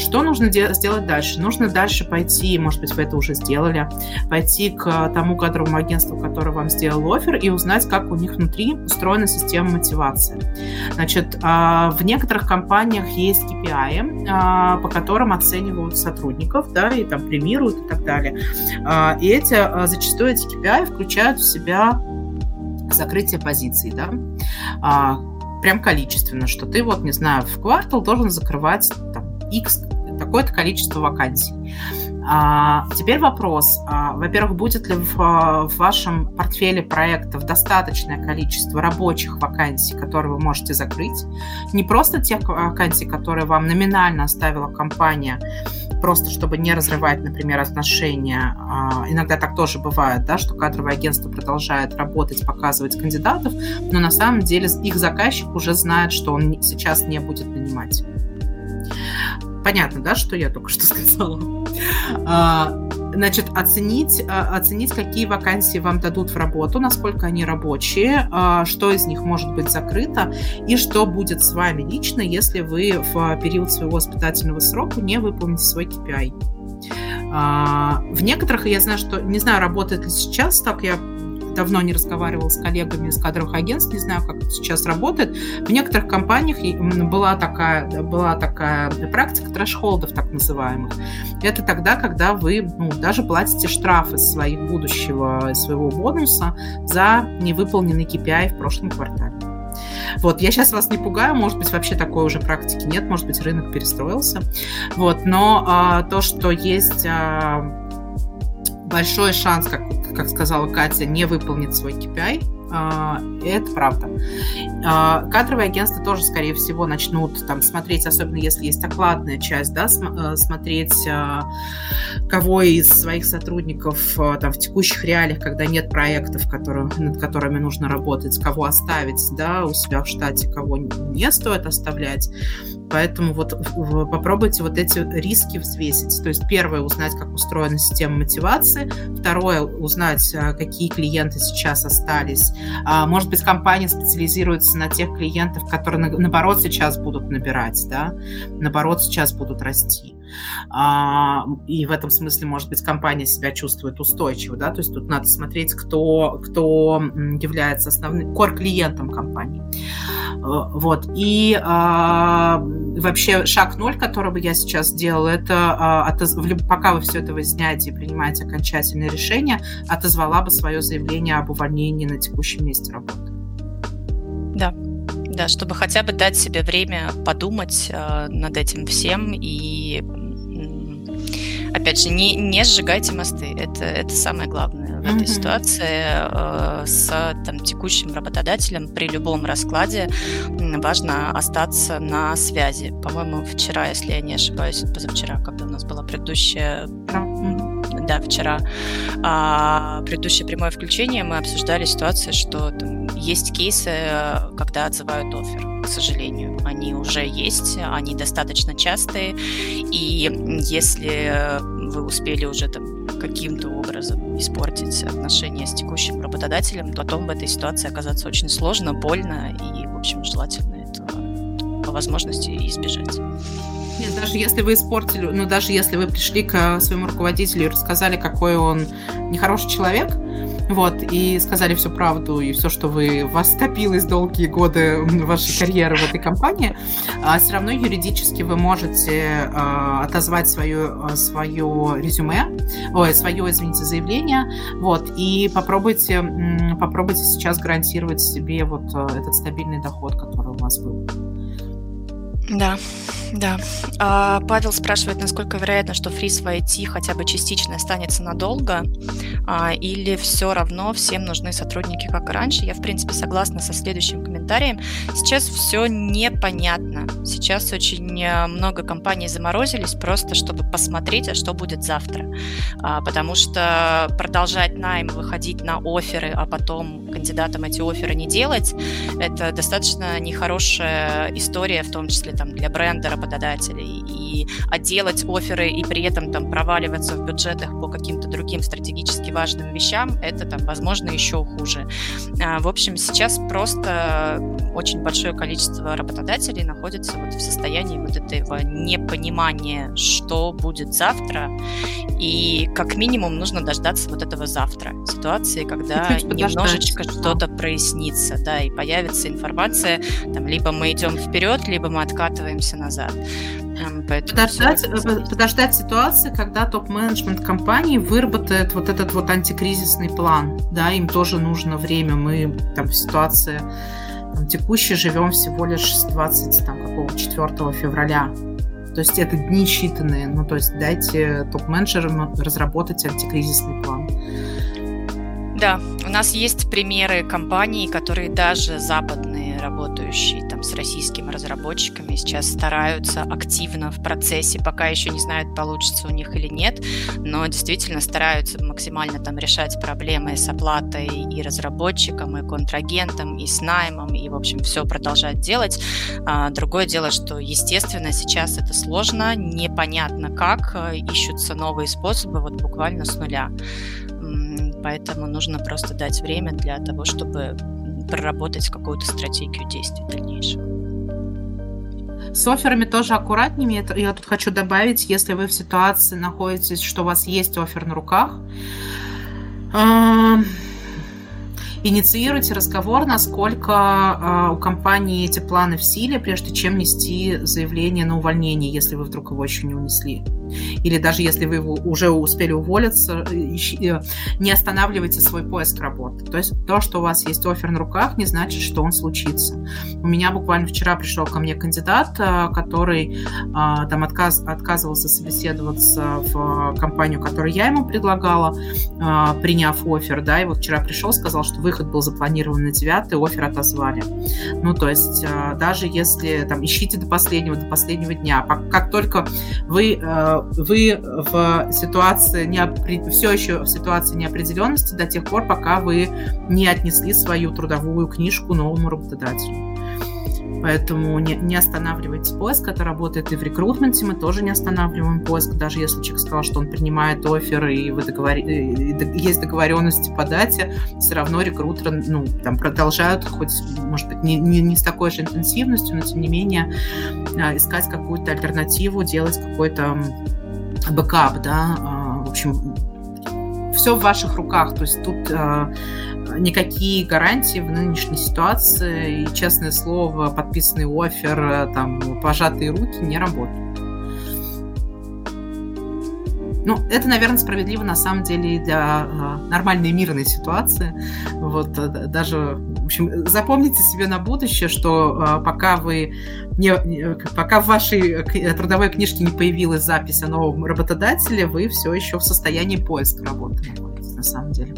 что нужно сделать дальше? Нужно дальше пойти, может быть, вы это уже сделали, пойти к тому кадровому агентству, которое вам сделал офер, и узнать, как у них внутри устроена система мотивации. Значит, а, в некоторых компаниях есть KPI, а, по которым оценивают сотрудников, да, и там премируют и так далее. А, и эти, зачастую эти KPI включают в себя закрытие позиций, да, прям количественно, что ты вот, не знаю, в квартал должен закрывать там, X такое-то количество вакансий. А, теперь вопрос. А, во-первых, будет ли в, в вашем портфеле проектов достаточное количество рабочих вакансий, которые вы можете закрыть? Не просто тех вакансий, которые вам номинально оставила компания, просто чтобы не разрывать, например, отношения. А, иногда так тоже бывает, да, что кадровое агентство продолжает работать, показывать кандидатов, но на самом деле их заказчик уже знает, что он сейчас не будет нанимать. Понятно, да, что я только что сказала? А, значит, оценить, а, оценить, какие вакансии вам дадут в работу, насколько они рабочие, а, что из них может быть закрыто, и что будет с вами лично, если вы в период своего испытательного срока не выполните свой KPI. В некоторых, я знаю, что, не знаю, работает ли сейчас так, я давно не разговаривал с коллегами из кадровых агентств, не знаю, как это сейчас работает. В некоторых компаниях была такая, была такая практика трэш-холдов, так называемых. Это тогда, когда вы ну, даже платите штрафы своих будущего, своего бонуса за невыполненный KPI в прошлом квартале. Вот, я сейчас вас не пугаю, может быть, вообще такой уже практики нет, может быть, рынок перестроился. Вот, но а, то, что есть а, большой шанс, как как сказала Катя, не выполнит свой KPI, это правда. А, кадровые агентства тоже, скорее всего, начнут там смотреть, особенно если есть окладная часть, да, э, смотреть, а, кого из своих сотрудников там в текущих реалиях, когда нет проектов, которые, над которыми нужно работать, кого оставить, да, у себя в штате, кого не стоит оставлять. Поэтому вот попробуйте вот эти риски взвесить. То есть первое, узнать, как устроена система мотивации. Второе, узнать, какие клиенты сейчас остались а, может быть, компания специализируется на тех клиентах, которые, наоборот, сейчас будут набирать, да, наоборот, сейчас будут расти. А, и в этом смысле, может быть, компания себя чувствует устойчиво, да, то есть тут надо смотреть, кто, кто является основным core-клиентом компании. А, вот. И а, вообще шаг ноль, который бы я сейчас сделала, это а, пока вы все это выясняете и принимаете окончательное решение, отозвала бы свое заявление об увольнении на текущем месте работы. Да, чтобы хотя бы дать себе время подумать э, над этим всем и опять же, не, не сжигайте мосты. Это, это самое главное в mm-hmm. этой ситуации. Э, с там, текущим работодателем при любом раскладе важно остаться на связи. По-моему, вчера, если я не ошибаюсь, позавчера, когда у нас была предыдущая да, вчера а, предыдущее прямое включение мы обсуждали ситуацию, что там есть кейсы, когда отзывают офер, к сожалению. Они уже есть, они достаточно частые, и если вы успели уже там каким-то образом испортить отношения с текущим работодателем, то потом в этой ситуации оказаться очень сложно, больно и, в общем, желательно этого по возможности избежать. Нет, даже если вы испортили, ну даже если вы пришли к своему руководителю и рассказали, какой он нехороший человек, вот, и сказали всю правду и все, что вы, вас скопилось долгие годы вашей карьеры в этой компании, а все равно юридически вы можете а, отозвать свое, свое резюме, ой, свое, извините, заявление, вот, и попробуйте, попробуйте сейчас гарантировать себе вот а, этот стабильный доход, который у вас был. Да, да. А, Павел спрашивает, насколько вероятно, что фриз в IT хотя бы частично останется надолго, а, или все равно всем нужны сотрудники, как и раньше. Я, в принципе, согласна со следующим комментарием. Сейчас все непонятно. Сейчас очень э, много компаний заморозились просто, чтобы посмотреть, а что будет завтра. А, потому что продолжать найм, выходить на оферы, а потом кандидатам эти оферы не делать, это достаточно нехорошая история, в том числе там, для бренда работодателей. И отделать оферы и при этом там проваливаться в бюджетах по каким-то другим стратегически важным вещам, это там, возможно, еще хуже. А, в общем, сейчас просто очень большое количество работодателей находится вот в состоянии вот этого непонимания, что будет завтра, и как минимум нужно дождаться вот этого завтра ситуации, когда немножечко что-то прояснится, да, и появится информация, там, либо мы идем вперед, либо мы откатываемся назад. Подождать, э, подождать ситуации, когда топ-менеджмент компании выработает вот этот вот антикризисный план. Да, им тоже нужно время. Мы там в ситуации там, текущей живем всего лишь с 20, там, какого, 4 февраля. То есть это дни считанные. Ну, то есть дайте топ-менеджерам разработать антикризисный план. Да, у нас есть примеры компаний, которые даже западные, работающие там с российскими разработчиками, сейчас стараются активно в процессе, пока еще не знают, получится у них или нет, но действительно стараются максимально там решать проблемы с оплатой и разработчикам, и контрагентам, и с наймом, и, в общем, все продолжать делать. А, другое дело, что, естественно, сейчас это сложно, непонятно как, э, ищутся новые способы вот буквально с нуля. Поэтому нужно просто дать время для того, чтобы проработать какую-то стратегию действий дальнейшего. С офферами тоже аккуратнее. Я тут хочу добавить, если вы в ситуации находитесь, что у вас есть офер на руках, инициируйте разговор, насколько э, у компании эти планы в силе, прежде чем нести заявление на увольнение, если вы вдруг его еще не унесли. Или даже если вы уже успели уволиться, э, не останавливайте свой поиск работы. То есть то, что у вас есть офер на руках, не значит, что он случится. У меня буквально вчера пришел ко мне кандидат, э, который э, там отказ, отказывался собеседоваться в компанию, которую я ему предлагала, приняв офер, да, и вот вчера пришел, сказал, что выход был запланирован на 9 офер отозвали. Ну, то есть даже если там ищите до последнего, до последнего дня, как только вы вы в ситуации неопри... все еще в ситуации неопределенности до тех пор, пока вы не отнесли свою трудовую книжку новому работодателю. Поэтому не, не останавливайте поиск. Это работает и в рекрутменте. Мы тоже не останавливаем поиск. Даже если человек сказал, что он принимает офер, и, вы договор... и есть договоренности по дате, все равно рекрутеры ну, там, продолжают, хоть, может быть, не, не, не с такой же интенсивностью, но тем не менее а, искать какую-то альтернативу, делать какой-то backup, да, а, в общем, все в ваших руках, то есть тут а, никакие гарантии в нынешней ситуации и, честное слово, подписанный оффер, там, пожатые руки не работают. Ну, это, наверное, справедливо на самом деле для э, нормальной мирной ситуации. Вот э, даже, в общем, запомните себе на будущее, что э, пока вы не, пока в вашей трудовой книжке не появилась запись о новом работодателе, вы все еще в состоянии поиска работы на самом деле.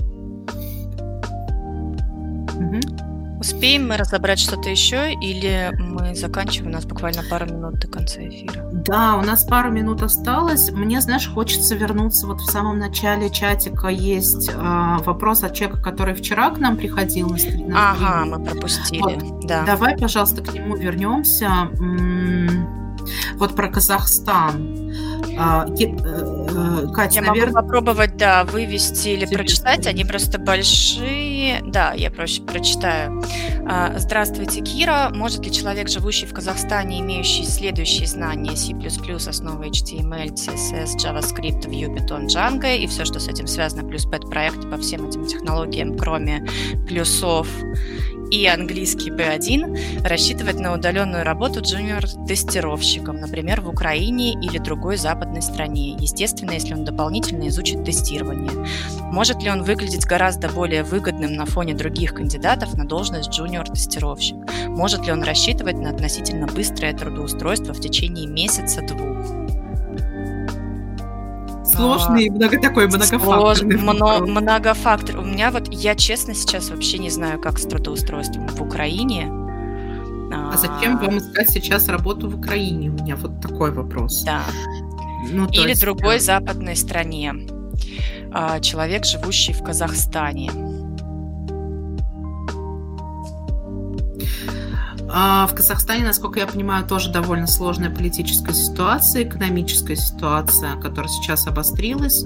Успеем мы разобрать что-то еще или мы заканчиваем? У нас буквально пару минут до конца эфира. Да, у нас пару минут осталось. Мне, знаешь, хочется вернуться. Вот в самом начале чатика есть э, вопрос от человека, который вчера к нам приходил на стрим. Ага, мы пропустили. Вот. Да. Давай, пожалуйста, к нему вернемся. Вот про Казахстан. Э, Катя, я наверное... могу попробовать, да, вывести или Тебе прочитать. Они просто большие. Да, я проще прочитаю. А, здравствуйте, Кира. Может ли человек, живущий в Казахстане, имеющий следующие знания C++, основы HTML, CSS, JavaScript, Vue, Python, Django и все, что с этим связано, плюс pet проект по всем этим технологиям, кроме плюсов и английский B1 рассчитывать на удаленную работу джуниор-тестировщиком, например, в Украине или другой западной стране, естественно, если он дополнительно изучит тестирование. Может ли он выглядеть гораздо более выгодным на фоне других кандидатов на должность джуниор-тестировщик? Может ли он рассчитывать на относительно быстрое трудоустройство в течение месяца-двух? Сложный, а, много, такой многофакторный. Слож, мно, многофактор. У меня вот, я честно сейчас вообще не знаю, как с трудоустройством в Украине. А зачем вам искать сейчас работу в Украине? У меня вот такой вопрос. Да. Ну, Или есть, другой западной стране. А, человек, живущий в Казахстане. В Казахстане, насколько я понимаю, тоже довольно сложная политическая ситуация, экономическая ситуация, которая сейчас обострилась.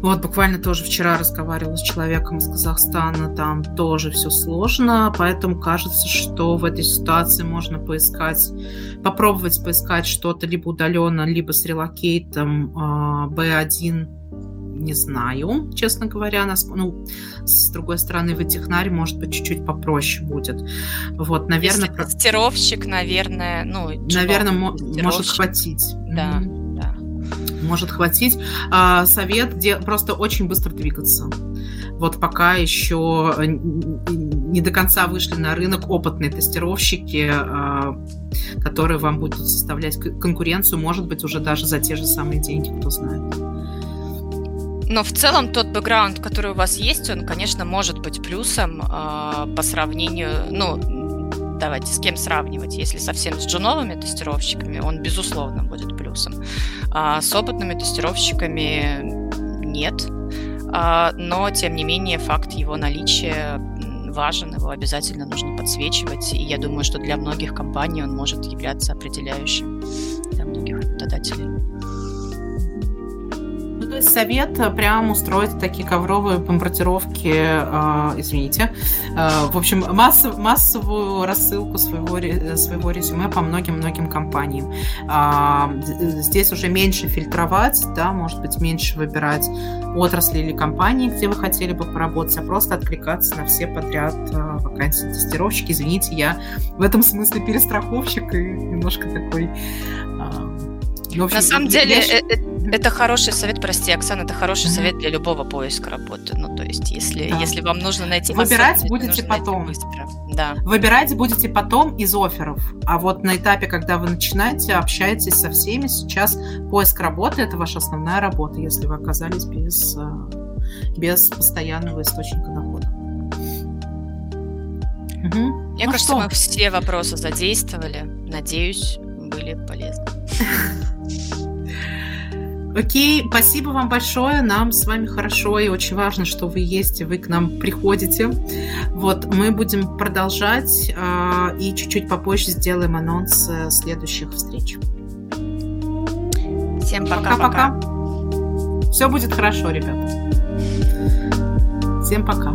Вот буквально тоже вчера разговаривала с человеком из Казахстана, там тоже все сложно, поэтому кажется, что в этой ситуации можно поискать, попробовать поискать что-то либо удаленно, либо с релокейтом B1 не знаю, честно говоря. Нас, ну, с другой стороны, в технарь, может быть, чуть-чуть попроще будет. Вот, наверное... Если тестировщик, наверное, ну... Наверное, может хватить. Да, mm-hmm. да. Может хватить. А, совет где просто очень быстро двигаться. Вот пока еще не до конца вышли на рынок опытные тестировщики, а, которые вам будут составлять конкуренцию, может быть, уже даже за те же самые деньги, кто знает. Но в целом тот бэкграунд, который у вас есть, он, конечно, может быть плюсом э, по сравнению, ну, давайте с кем сравнивать. Если совсем с джуновыми тестировщиками, он, безусловно, будет плюсом. А с опытными тестировщиками нет. А, но, тем не менее, факт его наличия важен, его обязательно нужно подсвечивать. И я думаю, что для многих компаний он может являться определяющим для многих работодателей совет э, прям устроить такие ковровые бомбардировки, э, извините, э, в общем, массов, массовую рассылку своего, своего резюме по многим-многим компаниям. Э, здесь уже меньше фильтровать, да, может быть, меньше выбирать отрасли или компании, где вы хотели бы поработать, а просто откликаться на все подряд э, вакансии тестировщики. Извините, я в этом смысле перестраховщик и немножко такой... Э, общем, на самом деле, я... Это хороший совет, прости, Оксана, это хороший mm-hmm. совет для любого поиска работы. Ну, то есть, если, да. если вам нужно найти... Выбирать будете потом. Да. Выбирать будете потом из офферов. А вот на этапе, когда вы начинаете, общаетесь со всеми, сейчас поиск работы – это ваша основная работа, если вы оказались без, э, без постоянного источника дохода. Угу. Мне ну кажется, что? мы все вопросы задействовали. Надеюсь, были полезны. Окей, спасибо вам большое. Нам с вами хорошо и очень важно, что вы есть, вы к нам приходите. Вот, мы будем продолжать э, и чуть-чуть попозже сделаем анонс э, следующих встреч. Всем пока-пока. Все будет хорошо, ребята. Всем пока.